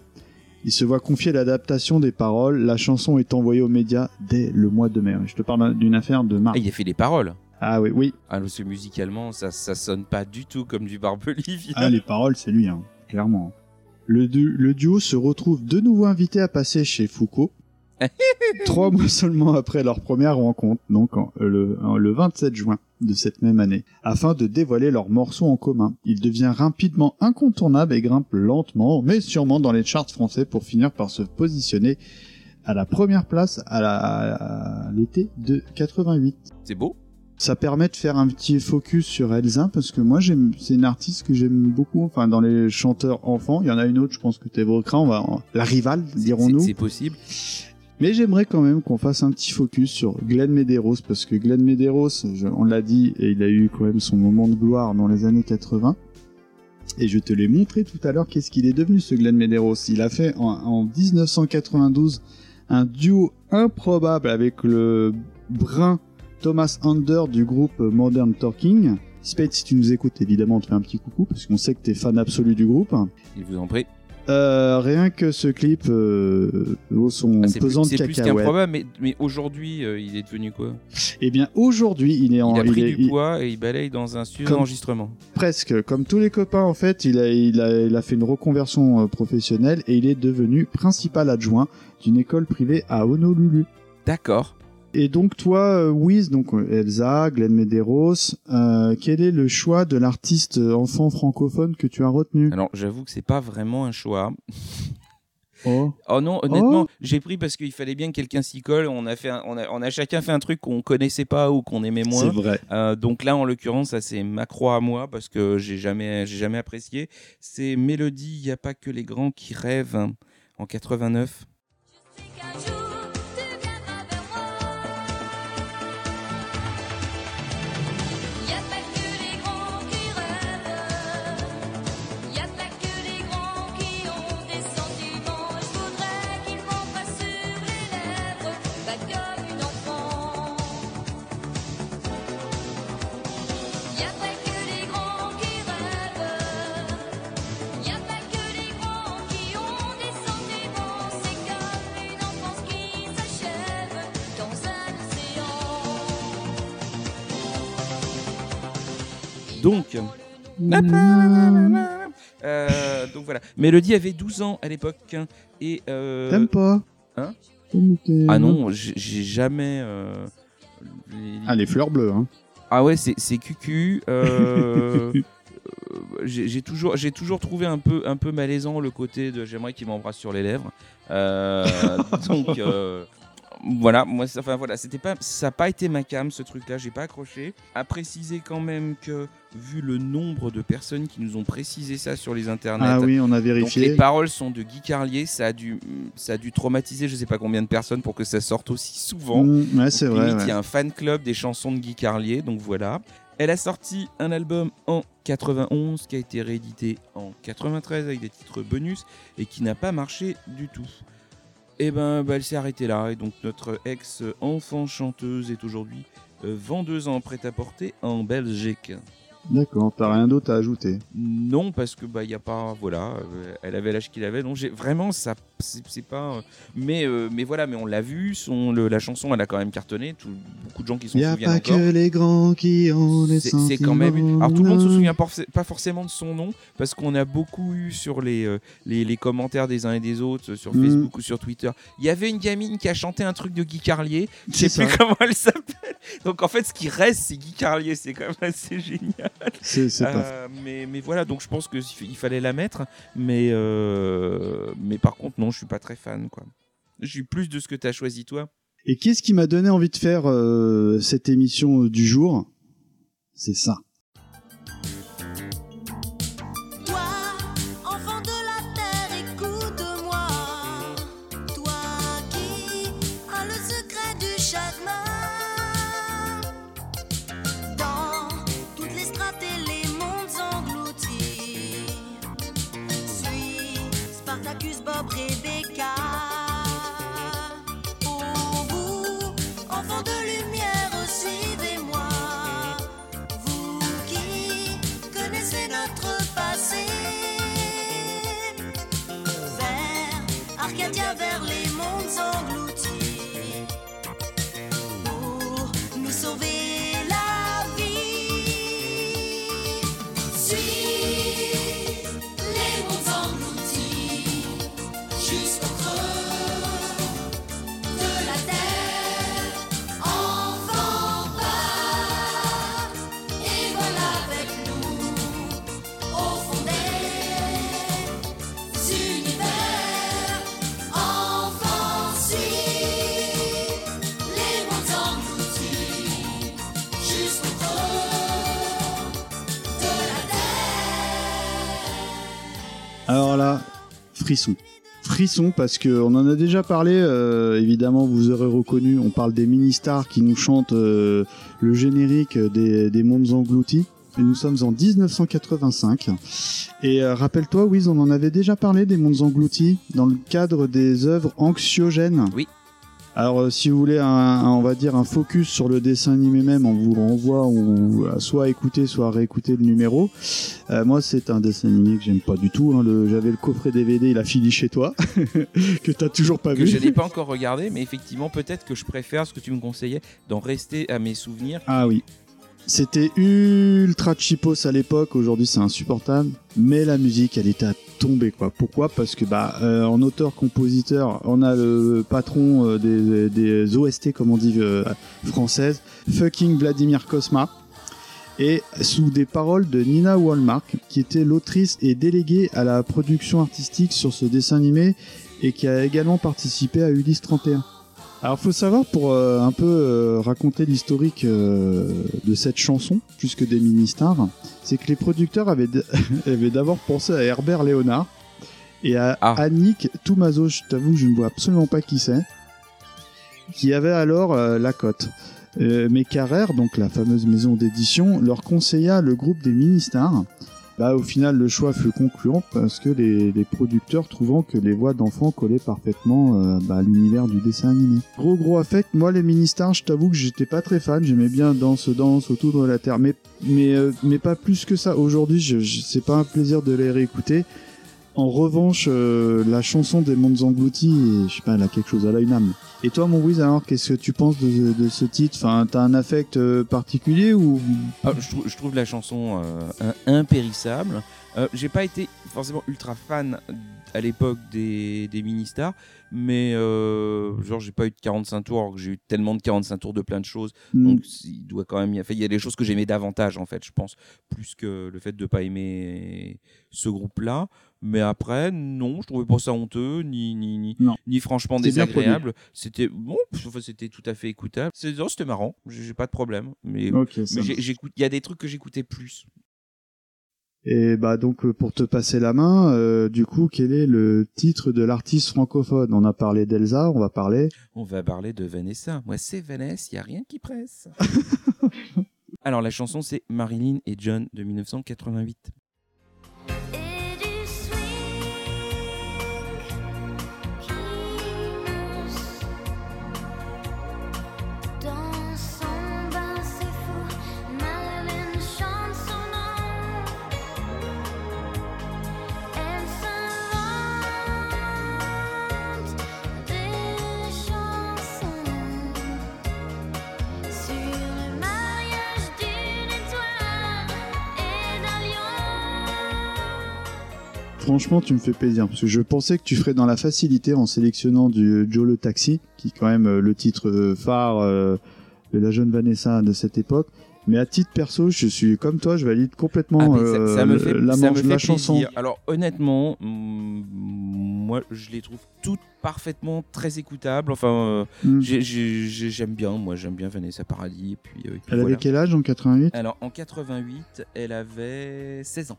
B: Il se voit confier l'adaptation des paroles. La chanson est envoyée aux médias dès le mois de mai. Je te parle d'une affaire de mars.
A: ah, il a fait les paroles.
B: Ah oui, oui.
A: Ah, parce que musicalement, ça, ça sonne pas du tout comme du Barbelivien.
B: Ah, les paroles, c'est lui, hein, clairement. Le, du- le duo se retrouve de nouveau invité à passer chez Foucault. Trois mois seulement après leur première rencontre, donc en- le, en- le 27 juin de cette même année, afin de dévoiler leurs morceaux en commun. Il devient rapidement incontournable et grimpe lentement, mais sûrement dans les charts français pour finir par se positionner à la première place à l'été de 88
A: C'est beau.
B: ça permet de faire un petit focus sur Elsa parce que moi j'aime c'est une artiste que j'aime beaucoup enfin dans les chanteurs enfants il y en a une autre je pense que tu évoqueras on va la rivale dirons-nous
A: c'est possible.
B: Mais j'aimerais quand même qu'on fasse un petit focus sur Glenn Medeiros parce que Glenn Medeiros on l'a dit et il a eu quand même son moment de gloire dans les années 80 Et je te l'ai montré tout à l'heure, qu'est-ce qu'il est devenu ce Glenn Medeiros Il a fait en, en 1992 un duo improbable avec le brun Thomas Under du groupe Modern Talking. Spade, si tu nous écoutes, évidemment, on te fait un petit coucou, parce qu'on sait que t'es fan absolu du groupe.
A: Il vous en prie.
B: Euh, rien que ce clip euh, vaut son
A: Ah,
B: pesant de
A: c'est plus
B: cacahuètes.
A: qu'improbable, mais, mais aujourd'hui, euh, il est devenu quoi?
B: Eh bien, aujourd'hui, il est en,
A: Il a pris
B: est-
A: du
B: il-
A: poids et il balaye dans un studio d'enregistrement.
B: presque comme tous les copains en fait il a, il a, il a fait une reconversion euh, professionnelle et il est devenu principal adjoint d'une école privée à Honolulu
A: D'accord.
B: Et donc toi euh, Wiz donc euh, Elsa Glenn Medeiros euh, quel est le choix de l'artiste enfant francophone que tu as retenu
A: Alors, j'avoue que c'est pas vraiment un choix.
B: oh
A: Oh non, honnêtement, j'ai pris parce qu'il fallait bien que quelqu'un s'y colle. On a, fait un- on, a, on a chacun fait un truc qu'on connaissait pas ou qu'on aimait moins.
B: vrai
A: Euh, donc là, en l'occurrence, ça c'est ma croix à moi parce que j'ai jamais, j'ai jamais apprécié. C'est Mélodie, il n'y a pas que les grands qui rêvent hein, en 89.
D: qu'un jour
A: Donc, euh, donc voilà. Mélodie avait 12 ans à l'époque et euh,
B: t'aimes pas
A: Hein? Ah non, j'ai jamais. euh, les-
B: ah les fleurs bleues hein.
A: Ah ouais, c'est c'est cucu. euh, j'ai j'ai toujours, j'ai toujours trouvé un peu, un peu malaisant le côté de j'aimerais qu'il m'embrasse sur les lèvres. Euh, donc euh, voilà, moi, ça- enfin voilà, c'était pas, ça n'a pas été ma cam ce truc-là, j'ai pas accroché. À préciser quand même que vu le nombre de personnes qui nous ont précisé ça sur les internets.
B: ah oui on a
A: Donc
B: vérifié
A: les paroles sont de Guy Carlier, ça a dû, ça a dû traumatiser je sais pas combien de personnes pour que ça sorte aussi souvent.
B: Mm, ouais c'est vrai
A: il
B: ouais.
A: y a un fan club des chansons de Guy Carlier, donc voilà. Elle a sorti un album en 91 qui a été réédité en 93 avec des titres bonus et qui n'a pas marché du tout. Et ben, bah, elle s'est arrêtée là et donc notre ex enfant chanteuse est aujourd'hui euh, vendeuse en prêt-à-porter en Belgique.
B: D'accord t'as rien d'autre à ajouter
A: Non, parce que bah il y a pas, voilà, euh, elle avait l'âge qu'il avait, donc j'ai vraiment ça, c'est pas, euh, mais euh, mais voilà, mais on l'a vu, son le- la chanson elle a quand même cartonné, tout, beaucoup de gens qui s'en
B: y a
A: souviennent
B: pas
A: encore.
B: que les grands qui ont des
A: C'est c'est quand même.
B: sentiments.
A: Alors tout le monde se souvient pas forc- pas forcément de son nom parce qu'on a beaucoup eu sur les, les, les commentaires des uns et des autres sur
B: Mm.
A: Facebook ou sur Twitter. Il y avait une gamine qui a chanté un truc de Guy Carlier. Je sais plus comment elle s'appelle. Donc en fait, ce qui reste, c'est Guy Carlier. C'est quand même assez génial.
B: c'est c'est pas
A: Euh, mais, mais voilà, donc je pense qu'il fallait la mettre. Mais, euh, mais par contre, non, je suis pas très fan. quoi. Je suis plus de ce que tu as choisi toi.
B: Et qu'est-ce qui m'a donné envie de faire euh, cette émission du jour? C'est ça. Alors là, frisson. Frisson parce que on en a déjà parlé. euh, évidemment, vous aurez reconnu. On parle des mini stars qui nous chantent euh, le générique des, des mondes engloutis. Et nous sommes en 1985. Et euh, rappelle-toi, Wiz, on en avait déjà parlé des mondes engloutis dans le cadre des œuvres anxiogènes.
A: Oui.
B: Alors, euh, si vous voulez, un, un- on va dire un focus sur le dessin animé même, on vous renvoie ou à soit à écouter, soit à réécouter le numéro. Euh, moi, c'est un dessin animé que j'aime pas du tout. hein. J'avais le coffret DVD, il a fini chez toi, que t'as toujours pas
A: que
B: vu.
A: je n'ai pas encore regardé, mais effectivement, peut-être que je préfère ce que tu me conseillais, d'en rester à mes souvenirs.
B: Ah oui. C'était ultra cheapos à l'époque, aujourd'hui c'est insupportable, mais la musique elle était à tomber quoi. Pourquoi? Parce que bah euh, en auteur-compositeur, on a le patron euh, des, des OST comme on dit euh, française, fucking Vladimir Kosma, et sous des paroles de Nina Wallmark, qui était l'autrice et déléguée à la production artistique sur ce dessin animé et qui a également participé à Ulysse 31. Alors faut savoir pour euh, un peu euh, raconter l'historique euh, de cette chanson, plus que des mini-stars, c'est que les producteurs avaient, avaient d'abord pensé à Herbert Léonard et à
A: Ah.
B: Annick Toumazo, je t'avoue je ne vois absolument pas qui c'est, qui avait alors euh, la cote. Euh, mais Carrère, donc la fameuse maison d'édition, leur conseilla le groupe des mini-stars. Bah, au final, le choix fut concluant parce que les, les producteurs trouvant que les voix d'enfants collaient parfaitement euh, bah, à l'univers du dessin animé. Gros gros affect, moi les mini-stars, je t'avoue que j'étais pas très fan, j'aimais bien Danse Danse autour de la Terre, mais, mais, euh, mais pas plus que ça. Aujourd'hui, je, je- c'est pas un plaisir de les réécouter. En revanche, euh, la chanson des mondes engloutis, je sais pas, elle a quelque chose, elle a une âme. Et toi, mon Wiz, alors, qu'est-ce que tu penses de, de ce titre? Enfin, t'as un affect euh, particulier ou
A: Ah, je, trouve, je trouve la chanson euh, impérissable. Euh, J'ai pas été forcément ultra fan à l'époque des, des mini-stars, mais euh, genre j'ai pas eu de 45 tours, alors que j'ai eu tellement de 45 tours de plein de choses.
B: Hmm.
A: Donc il doit quand même y enfin, il y a des choses que j'aimais davantage en fait, je pense, plus que le fait de pas aimer ce groupe-là. Mais après, non, je trouvais pas ça honteux, ni, ni, ni, ni franchement désagréable. C'était bon, enfin, c'était tout à fait écoutable. C'était marrant, j'ai pas de problème. Mais
B: Ok, ça
A: mais j'ai-
B: marche.
A: j'écoute- il y a des trucs que j'écoutais plus.
B: Et bah donc euh, pour te passer la main, euh, du coup, quel est le titre de l'artiste francophone? On a parlé d'Elsa, on va parler.
A: On va parler de Vanessa. Moi, c'est Vanessa, il y a rien qui presse. Alors, la chanson, c'est Marilyn et John de 1988.
B: Franchement, tu me fais plaisir parce que je pensais que tu ferais dans la facilité en sélectionnant du Joe le Taxi, qui est quand même euh, le titre euh, phare euh, de la jeune Vanessa de cette époque. Mais à titre perso, je suis comme toi, je valide complètement
A: Ah, ça,
B: euh,
A: ça me fait,
B: la,
A: ça me fait
B: la chanson.
A: Alors, honnêtement, mm, moi, je les trouve toutes parfaitement très écoutables. Enfin, euh,
B: Mm.
A: j'ai- j'ai- j'ai- j'aime bien, moi, j'aime bien Vanessa Paradis. Et puis, euh, et puis
B: Elle
A: voilà.
B: avait quel âge en 88
A: Alors, en 88, elle avait 16 ans.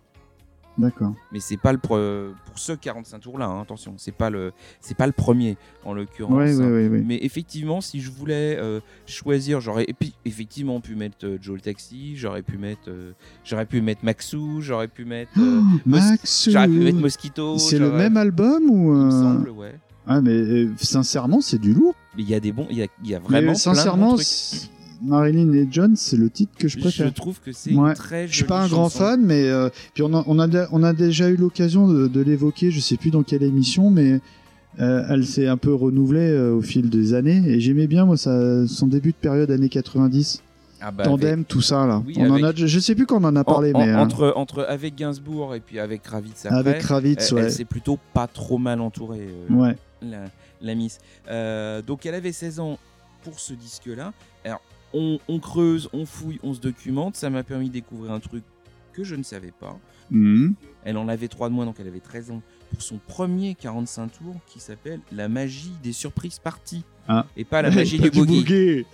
B: D'accord.
A: Mais c'est pas le pre- pour ce 45 tours là, attention, c'est pas le c'est pas le premier en l'occurrence.
B: Ouais,
A: hein.
B: ouais, ouais.
A: Mais effectivement, si je voulais euh, choisir, j'aurais et puis effectivement pu mettre euh, Joe le taxi, j'aurais pu mettre euh, j'aurais pu mettre Maxou, j'aurais pu mettre euh, Mos-
B: Max,
A: j'aurais pu mettre Mosquito.
B: c'est le même album ou
A: Il me
B: euh,
A: semble, ouais.
B: Ah mais euh, sincèrement, c'est du lourd.
A: Mais il y a des bons, il y a, y a
B: Mais
A: vraiment plein de
B: sincèrement,
A: bons trucs.
B: Marilyn et John, c'est le titre que je
A: Je
B: préfère.
A: trouve que c'est
B: Ouais.
A: très
B: Je suis pas un grand fan, mais euh, puis on a, on a, de- on a déjà eu l'occasion de, de l'évoquer. Je sais plus dans quelle émission, mais euh, elle s'est un peu renouvelée euh, au fil des années. Et j'aimais bien moi ça, son début de période années 90,
A: Ah bah,
B: tandem, tout ça là.
A: Oui,
B: on en
A: avec-
B: a, je sais plus quand on en a parlé,
A: En- en-
B: mais
A: entre entre avec Gainsbourg et puis avec Kravitz après.
B: avec Kravitz, ouais.
A: elle s'est plutôt pas trop mal entourée.
B: ouais.
A: la, la Miss. Donc elle avait 16 ans pour ce disque-là. Alors on, on creuse, on fouille, on se documente. Ça m'a permis de découvrir un truc que je ne savais pas.
B: Mhm.
A: Elle en avait 3 de moins, donc elle avait 13 ans pour son premier 45 tours qui s'appelle La magie des surprises parties.
B: Ah.
A: Et pas la magie du boogie.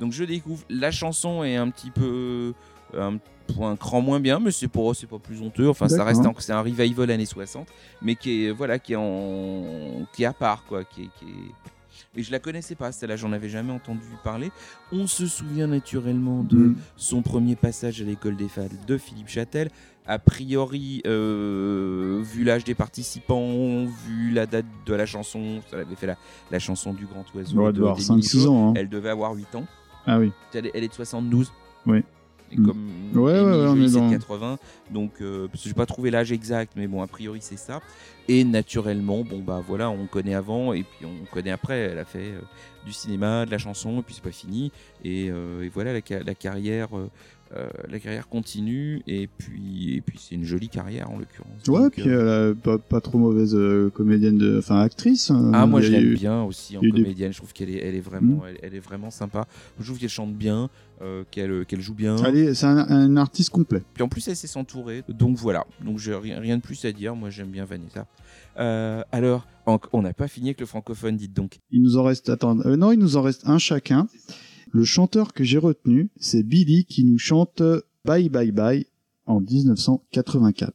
A: donc je découvre. La chanson est un petit peu. un, un cran moins bien, mais c'est pour c'est pas plus honteux. Enfin, ça reste c'est un revival années 60, mais qui est voilà qui est en qui est à part quoi, qui est, qui est- Et je la connaissais pas, celle-là, j'en avais jamais entendu parler. On se souvient naturellement de
B: Mm.
A: son premier passage à l'école des fans de Philippe Châtel. A priori, euh, vu l'âge des participants, vu la date de la chanson, ça avait fait la, la chanson du Grand Oiseau.
B: Ouais,
A: de-
B: doit avoir
A: des
B: 5-6
A: mini-shows.
B: ans. hein.
A: Elle devait avoir 8 ans.
B: Ah oui.
A: Elle elle est de 72.
B: Oui.
A: Et
B: Mm.
A: comme
B: Ouais, ouais, ouais, on
A: Joly,
B: est
A: c'est de
B: dans-
A: 80, donc euh, parce que j'ai pas trouvé l'âge exact, mais bon, a priori c'est ça. Et naturellement, bon bah voilà, on connaît avant et puis on connaît après. Elle a fait euh, du cinéma, de la chanson, et puis c'est pas fini. Et, euh, et voilà, la, ca- la carrière, euh, euh, la carrière continue. Et puis, et puis c'est une jolie carrière en l'occurrence.
B: Ouais,
A: Donc,
B: puis
A: euh,
B: elle a pas, pas trop mauvaise euh, comédienne, de... enfin actrice. euh,
A: Ah moi je l'aime bien aussi en
B: des-
A: comédienne. Je trouve qu'elle est, elle est vraiment,
B: Mm.
A: elle, elle est vraiment sympa. Je trouve qu'elle chante bien, euh, qu'elle, qu'elle joue bien.
B: C'est un, un artiste complet.
A: Puis en plus, elle sait s'entourer. Donc voilà. Donc j'ai rien, rien de plus à dire. Moi, j'aime bien Vanessa. Euh, alors, on n'a pas fini avec le francophone, dites donc.
B: Il nous en reste, attends, euh, non, il nous en reste un chacun. Le chanteur que j'ai retenu, c'est Billy qui nous chante Bye Bye Bye en 1984.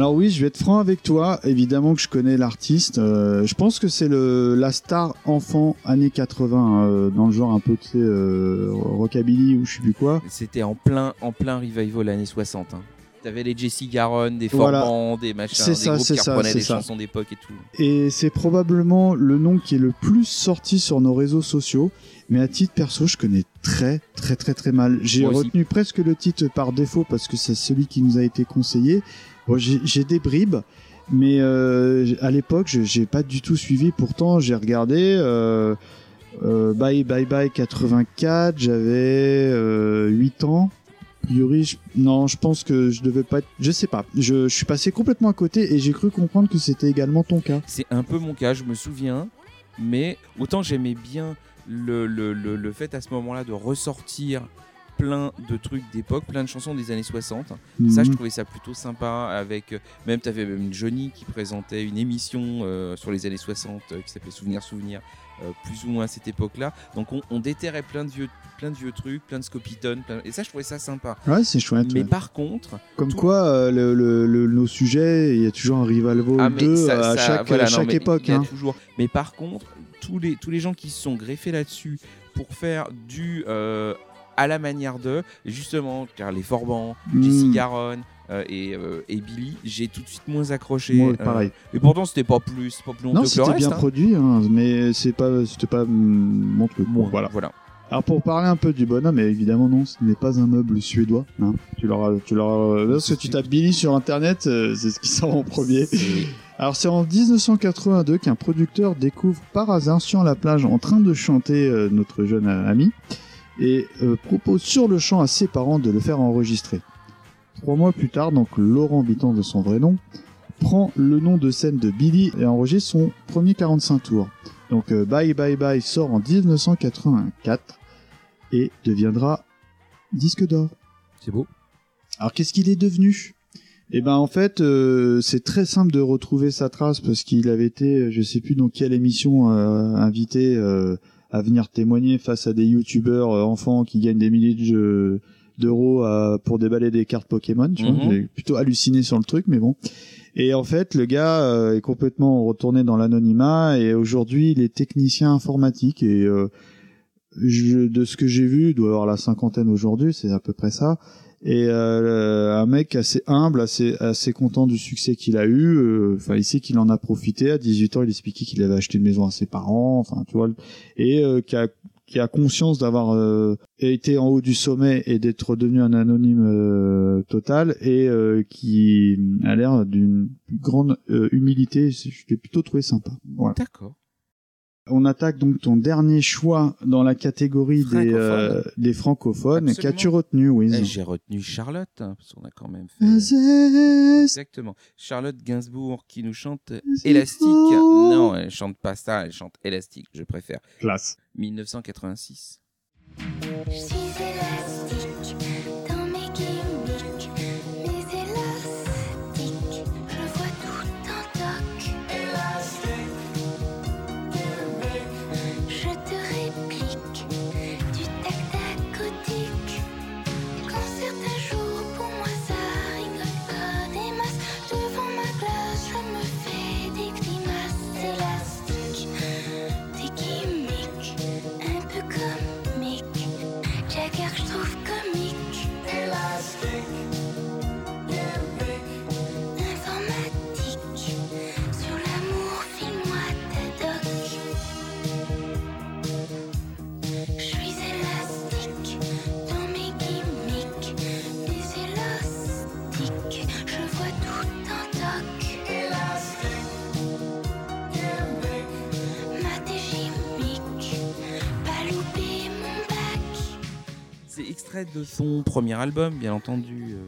B: Alors oui, je vais être franc avec toi. Évidemment que je connais l'artiste. Euh, je pense que c'est le la star enfant années 80 euh, dans le genre un peu tu sais euh, rockabilly ou je sais plus quoi.
A: C'était en plein, en plein revival l'année 60. Hein. T'avais les Jesse Garonne, des
B: Voilà.
A: Des machins,
B: C'est
A: des
B: ça,
A: groupes
B: c'est
A: qui
B: ça,
A: reprenaient des
B: ça.
A: chansons d'époque et tout.
B: Et c'est probablement le nom qui est le plus sorti sur nos réseaux sociaux. Mais à titre perso, je connais très très très très mal. J'ai retenu presque le titre par défaut parce que c'est celui qui nous a été conseillé. J'ai des bribes, mais euh, à l'époque, j'ai pas du tout suivi. Pourtant, j'ai regardé. Euh, euh, bye bye bye 84. J'avais euh, 8 ans. A priori, je- non, je pense que je devais pas être. Je sais pas. Je, suis passé complètement à côté et j'ai cru comprendre que c'était également ton cas.
A: C'est un peu mon cas, je me souviens. Mais autant j'aimais bien le, le, le fait à ce moment-là de ressortir plein de trucs d'époque, plein de chansons des années 60. Ça, je
B: Mhm.
A: trouvais ça plutôt sympa. Avec euh, même, t'avais même Johnny qui présentait une émission euh, sur les années 60 euh, qui s'appelait Souvenir Souvenir, euh, plus ou moins à cette époque-là. Donc, on, on déterrait plein de vieux, plein de vieux trucs, plein de scopitones, plein- et ça, je trouvais ça sympa.
B: Ouais, c'est chouette.
A: Mais
B: ouais.
A: par contre,
B: Comme
A: tout-
B: quoi, le, le- le- nos sujets, il y a toujours un Rivalvo
A: Ah, mais
B: 2
A: ça-
B: à
A: ça-
B: chaque,
A: voilà, non,
B: époque.
A: il y a
B: hein.
A: toujours. Mais par contre, tous les, tous les gens qui se sont greffés là-dessus pour faire du euh, à la manière de, justement, car les Forbans,
B: Mm.
A: Jesse Garonne euh, et, euh, et Billy, j'ai tout de suite moins accroché.
B: Moi,
A: euh, et pourtant, c'était pas plus, pas plus honteux
B: Non,
A: que le
B: c'était bien
A: hein.
B: produit, hein, mais c'est pas, c'était pas mon truc.
A: Bon,
B: voilà.
A: voilà.
B: Alors pour parler un peu du bonhomme, évidemment non, ce n'est pas un meuble suédois. hein. Tu l'auras, tu l'auras. Lorsque tu tapes Billy sur internet, c'est ce qui sort en premier. Alors c'est en 1982 qu'un producteur découvre par hasard sur la plage en train de chanter notre jeune ami et euh, propose sur le champ à ses parents de le faire enregistrer. Trois mois plus tard, donc Laurent Bitton de son vrai nom prend le nom de scène de Billy et enregistre son premier 45 tours. Donc euh, Bye Bye Bye sort en 1984 et deviendra disque d'or.
A: C'est beau.
B: Alors qu'est-ce qu'il est devenu? Eh ben en fait, euh, c'est très simple de retrouver sa trace parce qu'il avait été, je sais plus dans quelle émission, euh, invité à venir témoigner face à des youtubeurs euh, enfants qui gagnent des milliers de jeux- d'euros pour déballer des cartes Pokémon. Tu vois,
A: Mhm.
B: j'ai plutôt halluciné sur le truc, mais bon. Et en fait, le gars euh, est complètement retourné dans l'anonymat et aujourd'hui, il est technicien informatique et euh, je, de ce que j'ai vu, il doit avoir la cinquantaine aujourd'hui, c'est à peu près ça. Et euh, un mec assez humble, assez assez content du succès qu'il a eu. euh, Enfin, il sait qu'il en a profité. À 18 ans, il expliquait qu'il avait acheté une maison à ses parents. Enfin, tu vois, et euh, qui a qui a conscience d'avoir euh, été en haut du sommet et d'être devenu un anonyme euh, total et euh, qui a l'air d'une grande euh, humilité. Je l'ai plutôt trouvé sympa. Voilà.
A: D'accord.
B: On attaque donc ton dernier choix dans la catégorie des,
A: Francophone.
B: euh, des francophones. Qu'as-tu retenu, Wiz
A: Eh, J'ai retenu Charlotte, hein, parce qu'on a quand même fait. Exactement. Charlotte Gainsbourg qui nous chante Élastique. Non, elle chante pas ça, elle chante Élastique, je préfère.
B: Classe.
A: 1986.
D: Je suis
A: extrait de son premier album, bien entendu. euh,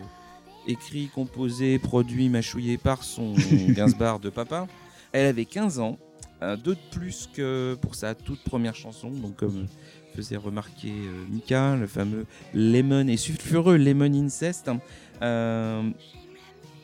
A: écrit, composé, produit, mâchouillé par son Gainsbourg de papa. Elle avait 15 ans, euh, deux de plus que pour sa toute première chanson. Donc, comme faisait remarquer euh, Mika, le fameux Lemon et sulfureux Lemon Incest. hein.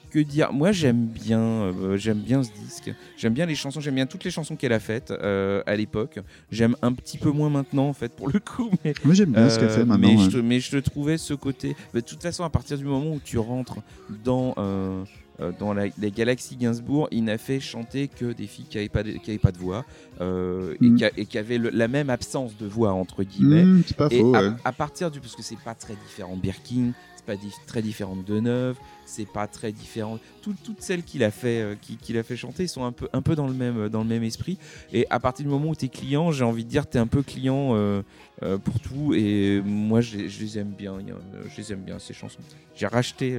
A: Euh, que dire Moi, j'aime bien, euh, j'aime bien ce disque. J'aime bien les chansons. J'aime bien toutes les chansons qu'elle a faites euh, à l'époque. J'aime un petit peu moins maintenant, en fait, pour le coup. Mais
B: Moi, j'aime bien ce qu'elle
A: euh,
B: fait maintenant.
A: Mais,
B: ouais.
A: je, mais je trouvais ce côté. bah, de toute façon, à partir du moment où tu rentres dans, euh, euh, dans la, la galaxie Gainsbourg, il n'a fait chanter que des filles qui n'avaient pas, de- pas voix euh, et,
B: Mm.
A: qui et qui avaient le- la même absence de voix, entre guillemets.
B: Mmh, c'est pas
A: Et
B: faux,
A: à,
B: ouais.
A: à partir du. Parce que c'est pas très différent de Birkin, c'est pas di- très différent de Deneuve, c'est pas très différent. Tout- toutes celles qu'il a, fait, euh, qui- a fait chanter sont un peu, un peu dans, le même, dans le même esprit. Et à partir du moment où tu es client, j'ai envie de dire, tu es un peu client euh, euh, pour tout. Et moi, je, les- aime bien. euh, Je les aime bien, ces chansons. J'ai racheté.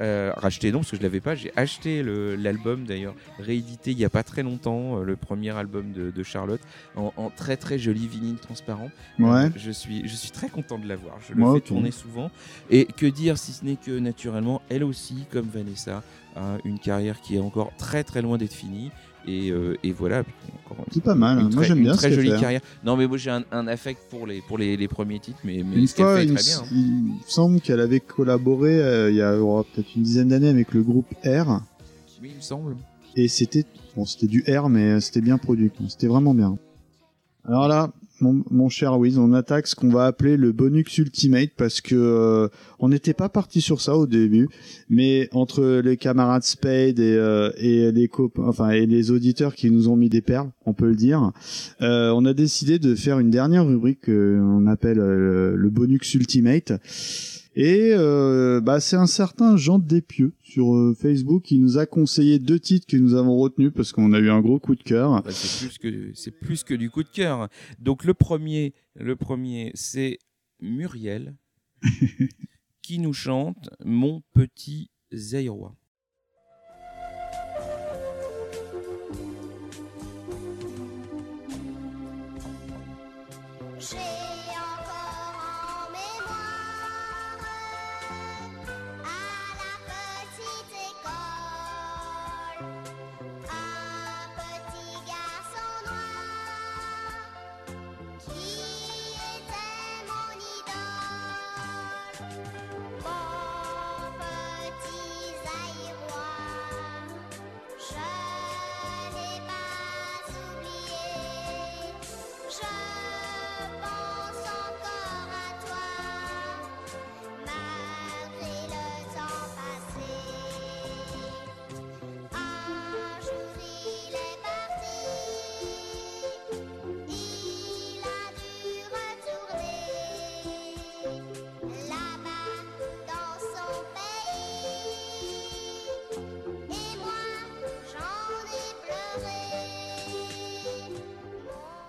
A: Euh, racheté non parce que je l'avais pas j'ai acheté l'album d'ailleurs réédité il y a pas très longtemps euh, le premier album de, de Charlotte en, en très très joli vinyle transparent
B: Ouais.
A: euh, je suis, je suis très content de l'avoir. Je le
B: Moi,
A: fais tourner souvent. Et que dire si ce n'est que naturellement, elle aussi, comme Vanessa, a une carrière qui est encore très très loin d'être finie. Et, euh, et voilà.
B: C'est pas mal.
A: une
B: Moi, j'aime bien
A: très jolie
B: fait. hein.
A: carrière. Non, mais moi j'ai un, un affect pour les, pour les, les premiers titres, mais, mais
B: Une
A: ce
B: fois,
A: fait
B: il,
A: très bien. hein.
B: il me semble qu'elle avait collaboré euh, il y a oh, peut-être une dizaine d'années avec le groupe R.
A: Oui, il me semble.
B: Et c'était bon, c'était du R, mais c'était bien produit. C'était vraiment bien. Alors là, mon, cher Wiz, on attaque ce qu'on va appeler le bonus ultimate parce que euh, on n'était pas parti sur ça au début, mais entre les camarades Spade et, euh, les copains, enfin et les auditeurs qui nous ont mis des perles, on peut le dire, euh, on a décidé de faire une dernière rubrique qu'on appelle euh, le bonus ultimate. Et euh, bah, c'est un certain Jean Despieux sur euh, Facebook qui nous a conseillé deux titres que nous avons retenus parce qu'on a eu un gros coup de cœur.
A: Bah, c'est plus que c'est plus que du coup de cœur. Donc le premier, le premier, c'est Muriel qui nous chante Mon petit Zaïrois.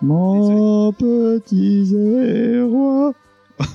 D: Mon petit
B: zéro.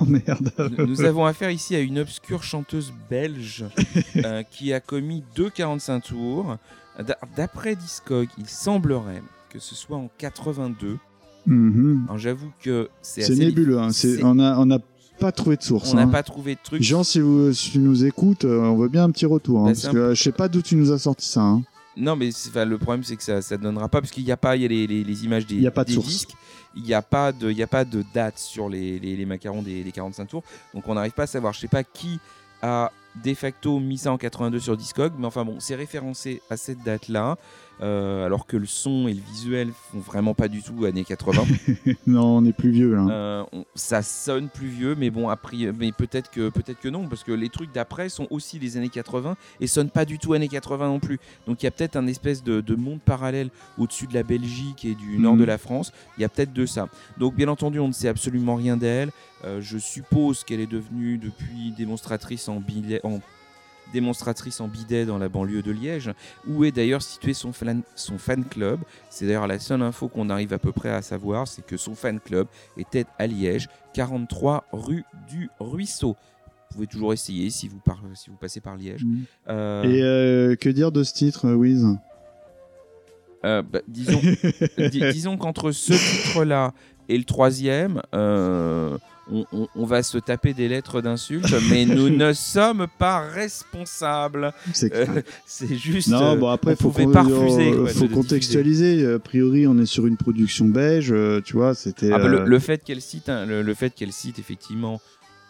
B: Oh merde.
A: Nous, nous avons affaire ici à une obscure chanteuse belge euh, qui a commis deux 45 tours. D'a- D'après Discog, il semblerait que ce soit en 82.
B: Mhm.
A: Alors j'avoue que c'est
B: C'est
A: assez
B: nébuleux. hein. On n'a pas trouvé de source.
A: On n'a
B: hein.
A: pas trouvé de truc.
B: Jean, si, vous, si tu nous écoutes, euh, on veut bien un petit retour. hein,
A: Bah,
B: parce que euh, je sais pas d'où tu nous as sorti ça.
A: Non, mais le problème c'est que ça, ça donnera pas parce qu'il n'y a pas, il y a les, les- les images des,
B: y a pas de
A: des
B: source.
A: disques. Il n'y a pas de, y a pas de date sur les, les- macarons des, des 45 tours. Donc on n'arrive pas à savoir. Je sais pas qui a de facto mis ça en 82 sur Discog, mais enfin bon, c'est référencé à cette date-là. Euh, alors que le son et le visuel font vraiment pas du tout années 80.
B: non, on est plus vieux là.
A: Euh, on- ça sonne plus vieux, mais bon, après, mais peut-être que peut-être que non, parce que les trucs d'après sont aussi des années 80 et sonnent pas du tout années 80 non plus. Donc il y a peut-être un espèce de, de monde parallèle au-dessus de la Belgique et du nord
B: Mhm.
A: de la France. Il y a peut-être de ça. Donc bien entendu, on ne sait absolument rien d'elle. Euh, je suppose qu'elle est devenue depuis démonstratrice en billet. En démonstratrice en bidet dans la banlieue de Liège, où est d'ailleurs situé son fan, son fan club. C'est d'ailleurs la seule info qu'on arrive à peu près à savoir, c'est que son fan club était à Liège, 43 rue du Ruisseau. Vous pouvez toujours essayer si vous, par- si vous passez par Liège.
B: Mhm.
A: Euh,
B: Et euh, que dire de ce titre, Wiz?
A: Euh, bah, disons, di- disons qu'entre ce titre-là et le troisième, on, on- on va se taper des lettres d'insultes, mais nous ne sommes pas responsables.
B: C'est
A: Euh, juste.
B: Non,
A: euh,
B: bon après,
A: on
B: faut,
A: pouvait pas refuser.
B: euh,
A: quoi,
B: faut contextualiser. A priori, on est sur une production belge, euh, tu vois, c'était.
A: Ah bah, le,
B: euh,
A: le fait qu'elle cite, le, le fait qu'elle cite effectivement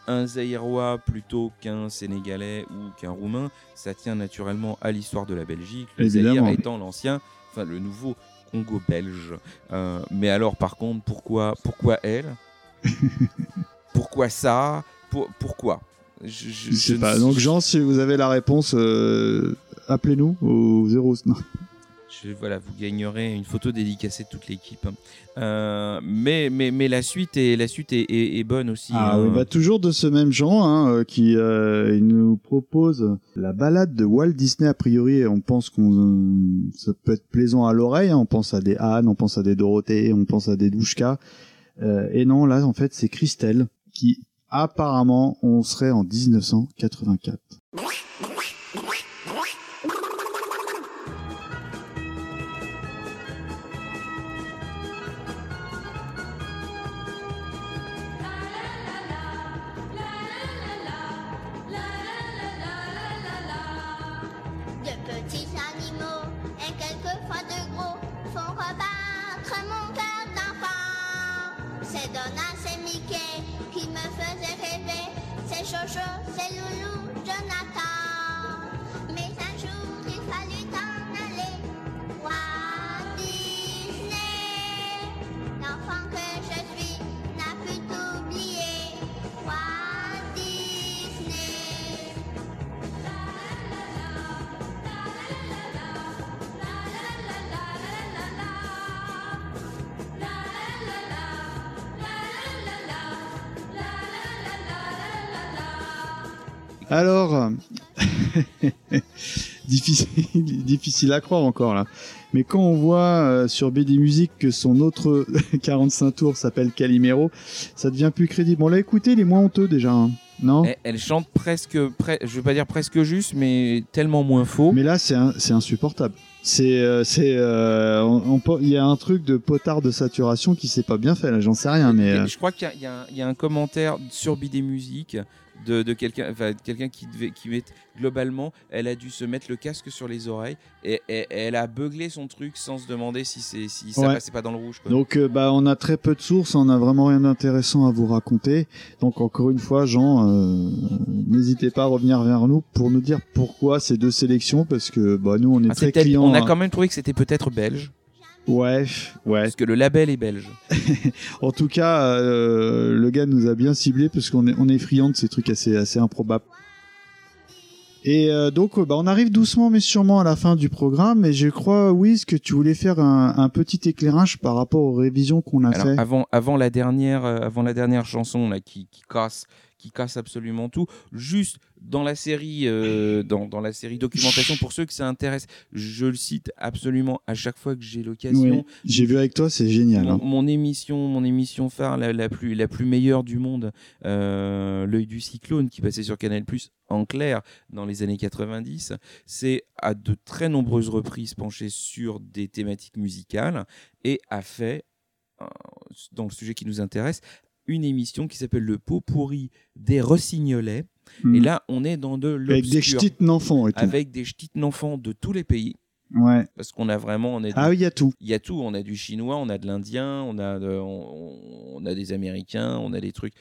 A: un Zaïrois plutôt qu'un Sénégalais ou qu'un Roumain, ça tient naturellement à l'histoire de la Belgique. Le Zaïre étant l'ancien, enfin le nouveau Congo belge. Euh, mais alors, par contre, pourquoi, pourquoi elle? Pourquoi ça? Pour- Pourquoi? Je, je-
B: Je pas.
A: ne-
B: Donc, Jean, si vous avez la réponse, euh, appelez-nous au 0. Non.
A: Je- voilà, vous gagnerez une photo dédicacée de toute l'équipe. Euh, mais, mais, mais la suite est, la suite est, est- est bonne aussi.
B: Ah
A: hein.
B: oui, bah toujours de ce même genre, hein, euh, qui euh, il nous propose la balade de Walt Disney. A priori, on pense qu'on ça peut être plaisant à l'oreille. hein, on pense à des Anne, on pense à des Dorothée, on pense à des Douchka. Euh, et non, là, en fait, c'est Christelle qui apparemment, on serait en 1984. Alors, difficile, difficile à croire encore là. Mais quand on voit euh, sur BD Music que son autre 45 tours s'appelle Calimero, ça devient plus crédible. On l'a écouté, il est moins honteux déjà, hein, non?
A: Elle, elle chante presque, pre- je veux pas dire presque juste, mais tellement moins faux.
B: Mais là, c'est insupportable. C'est, euh, c'est, euh, on- on peut- il y a un truc de potard de saturation qui s'est pas bien fait là. J'en sais rien, mais
A: Je crois qu'il y y, a un- il y a un commentaire sur BD Music de, de quelqu'un enfin, quelqu'un qui, devait- qui met globalement, elle a dû se mettre le casque sur les oreilles et, et- et elle a beuglé son truc sans se demander si, c'est si ça
B: Ouais.
A: passait pas dans le rouge. Quoi.
B: Donc euh, bah on a très peu de sources, on a vraiment rien d'intéressant à vous raconter. Donc encore une fois, Jean, euh, n'hésitez pas à revenir vers nous pour nous dire pourquoi ces deux sélections, parce que bah nous on est
A: Ah,
B: très clients.
A: on a
B: hein.
A: quand même trouvé que c'était peut-être belge,
B: Ouais, ouais.
A: parce que le label est belge.
B: En tout cas, euh, le gars nous a bien ciblé parce qu'on est on est friand de ces trucs assez assez improbables. Et euh, donc, euh, bah, on arrive doucement mais sûrement à la fin du programme. Et je crois, Wiz, que tu voulais faire un, un petit éclairage par rapport aux révisions qu'on a
A: Alors,
B: fait.
A: avant, avant, la dernière, euh, avant la dernière chanson là, qui, qui, casse, qui casse absolument tout, juste dans la série, euh, dans, dans la série documentation, pour ceux que ça intéresse, je le cite absolument à chaque fois que j'ai l'occasion.
B: Oui, J'ai vu avec toi, c'est génial.
A: Mon,
B: hein.
A: mon émission, mon émission phare, la, la plus, la plus meilleure du monde, euh, l'œil du cyclone, qui passait sur Canal+ en clair dans les années 90, c'est à de très nombreuses reprises penché sur des thématiques musicales et a fait euh, dans le sujet qui nous intéresse, une émission qui s'appelle le pot pourri des rossignols. Et là, on est dans de
B: Hmm. Avec des
A: l'obscur.
B: ch'tites tout.
A: Avec des ch'tites d'enfants de tous les pays.
B: Ouais.
A: Parce qu'on a vraiment. On a
B: Ah oui, il y a tout.
A: il y a tout. On a du chinois, on a de l'indien, on a, de- on, on a des américains, on a des trucs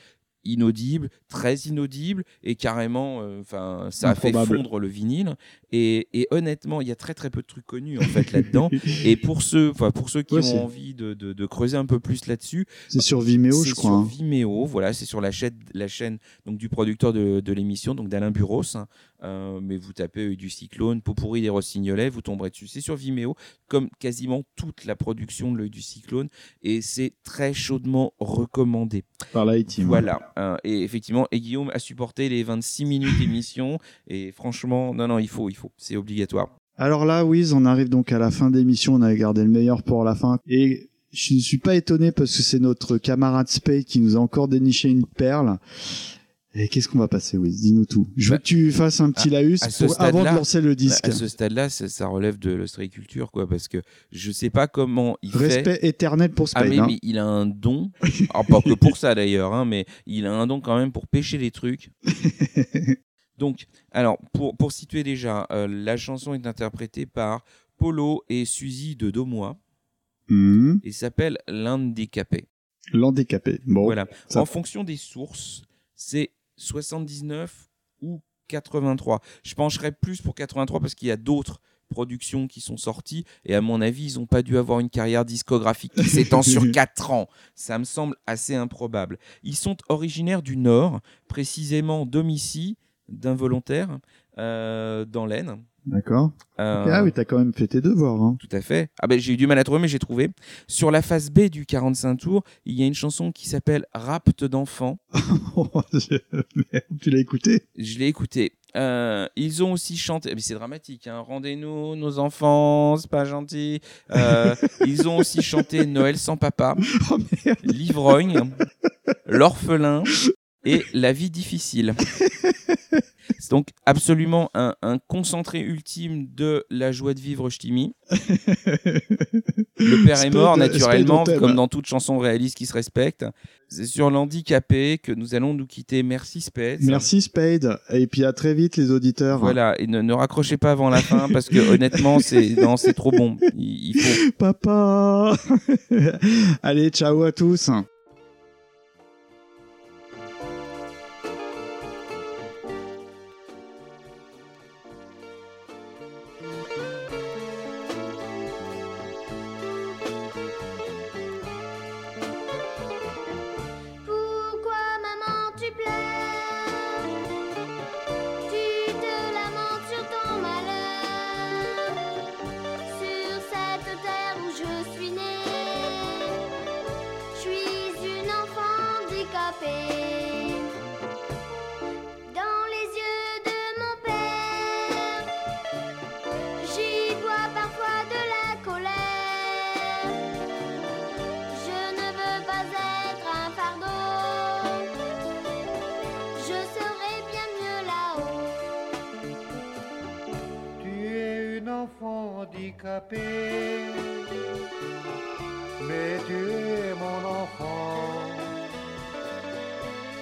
A: inaudibles, très inaudibles, et carrément, euh, enfin, ça a fait fondre le vinyle. Et, et honnêtement, il y a très très peu de trucs connus en fait là-dedans. Et pour ceux, enfin, pour ceux qui
B: Ouais,
A: ont
B: c'est-
A: envie de, de- de creuser un peu plus là-dessus,
B: C'est sur Vimeo,
A: c'est
B: je crois.
A: sur
B: hein.
A: Vimeo, voilà, c'est sur la chaîne, la chaîne donc du producteur de, de l'émission, donc d'Alain Buros. hein. Euh, mais vous tapez Œil du Cyclone, Pot pourri des Rossignols, vous tomberez dessus. C'est sur Vimeo, comme quasiment toute la production de L'œil du Cyclone, et c'est très chaudement recommandé.
B: Par la team.
A: Voilà. Euh, et effectivement, et Guillaume a supporté les 26 minutes d'émission, et franchement, non, non, il faut, il faut, c'est obligatoire.
B: Alors là, Wiz, on arrive donc à la fin d'émission. On a gardé le meilleur pour la fin. Et je ne suis pas étonné parce que c'est notre camarade Spade qui nous a encore déniché une perle. Et qu'est-ce qu'on va passer, Wiz? Dis-nous tout. Je veux
A: Bah,
B: que tu fasses un petit
A: à-
B: pour- avant de lancer le disque.
A: Bah, à ce stade-là, ça, ça relève de l'ostréiculture, quoi, parce que je sais pas comment il fait.
B: Respect éternel pour
A: Ah
B: Spade.
A: mais,
B: hein.
A: mais il a un don, alors pas que pour ça d'ailleurs, hein, mais il a un don quand même pour pêcher les trucs. Donc, alors pour, pour situer déjà, euh, la chanson est interprétée par Polo et Suzy de Domois
B: Mhm.
A: et s'appelle L'handicapé.
B: L'handicapé. Bon.
A: Voilà.
B: ça-
A: En fonction des sources, c'est 79 ou 83. Je pencherais plus pour 83 parce qu'il y a d'autres productions qui sont sorties et à mon avis, ils n'ont pas dû avoir une carrière discographique qui s'étend sur 4 ans. Ça me semble assez improbable. Ils sont originaires du Nord, précisément d'Omicy, d'involontaire, euh, dans l'Aisne.
B: D'accord.
A: Euh,
B: Ah oui, t'as quand même fait tes devoirs. Hein.
A: tout à fait. Ah ben, j'ai eu du mal à trouver, mais j'ai trouvé. Sur la face B du 45 tours, il y a une chanson qui s'appelle Rapte d'enfants.
B: Oh, tu l'as écouté
A: Je l'ai écouté. Euh, ils ont aussi chanté, mais c'est dramatique, hein. rendez-nous nos enfants, c'est pas gentil. Euh, ils ont aussi chanté Noël sans papa,
B: Oh
A: l'ivrogne, l'orphelin et la vie difficile. C'est donc absolument un, un concentré ultime de la joie de vivre Ch'timi. Le père est mort naturellement, comme dans toute chanson réaliste qui se respecte. C'est sur l'handicapé que nous allons nous quitter. Merci Spade.
B: Merci Spade. Et puis à très vite les auditeurs.
A: Voilà, et ne, ne raccrochez pas avant la fin parce que honnêtement, c'est non, c'est trop bon. Il, il faut.
B: Papa Allez, ciao à tous
F: mais tu es mon enfant.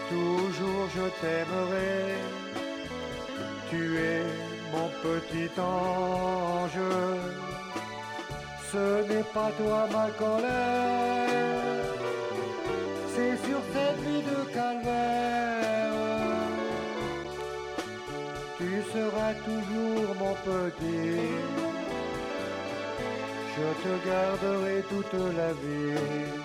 F: Toujours je t'aimerai, tu es mon petit ange. Ce n'est pas toi ma colère, c'est sur cette vie de calvaire. Tu seras toujours mon petit. Je te garderai toute la vie.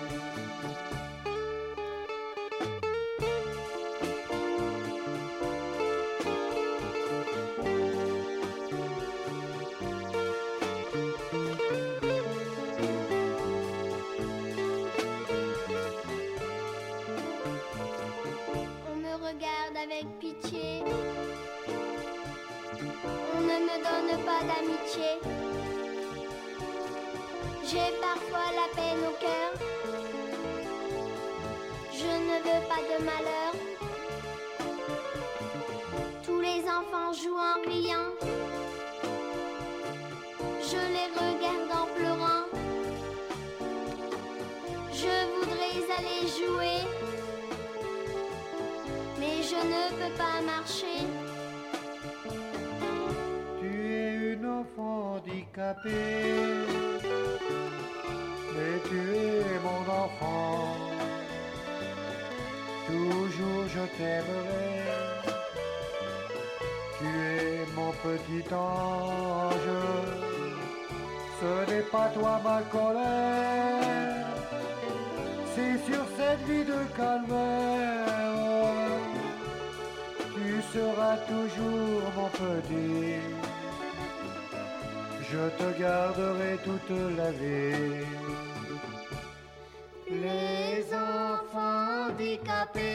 G: Jouer. Mais je ne peux pas marcher.
F: Tu es une enfant handicapée, mais tu es mon enfant. Toujours je t'aimerai. Tu es mon petit ange. Ce n'est pas toi ma colère. C'est sur cette vie de calvaire. Tu seras toujours mon petit. Je te garderai toute la vie.
G: Les enfants handicapés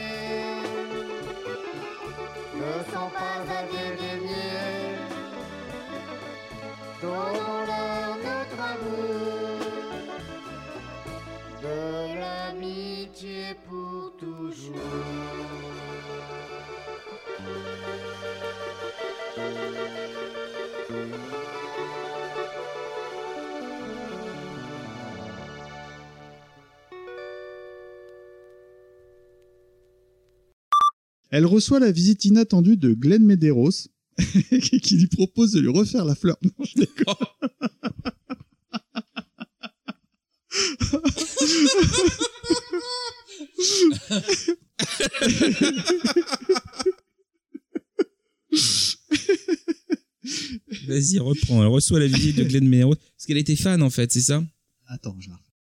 F: ne sont pas à dédaigner.
G: Donnons-leur notre amour, de l'amitié pour toujours.
B: Elle reçoit la visite inattendue de Glenn Medeiros, qui lui propose de lui refaire la fleur. Non, je déconne.
A: Vas-y, reprends. Elle reçoit la visite de Glenn Medeiros. Parce qu'elle était fan, en fait, c'est ça?
B: Attends, je la.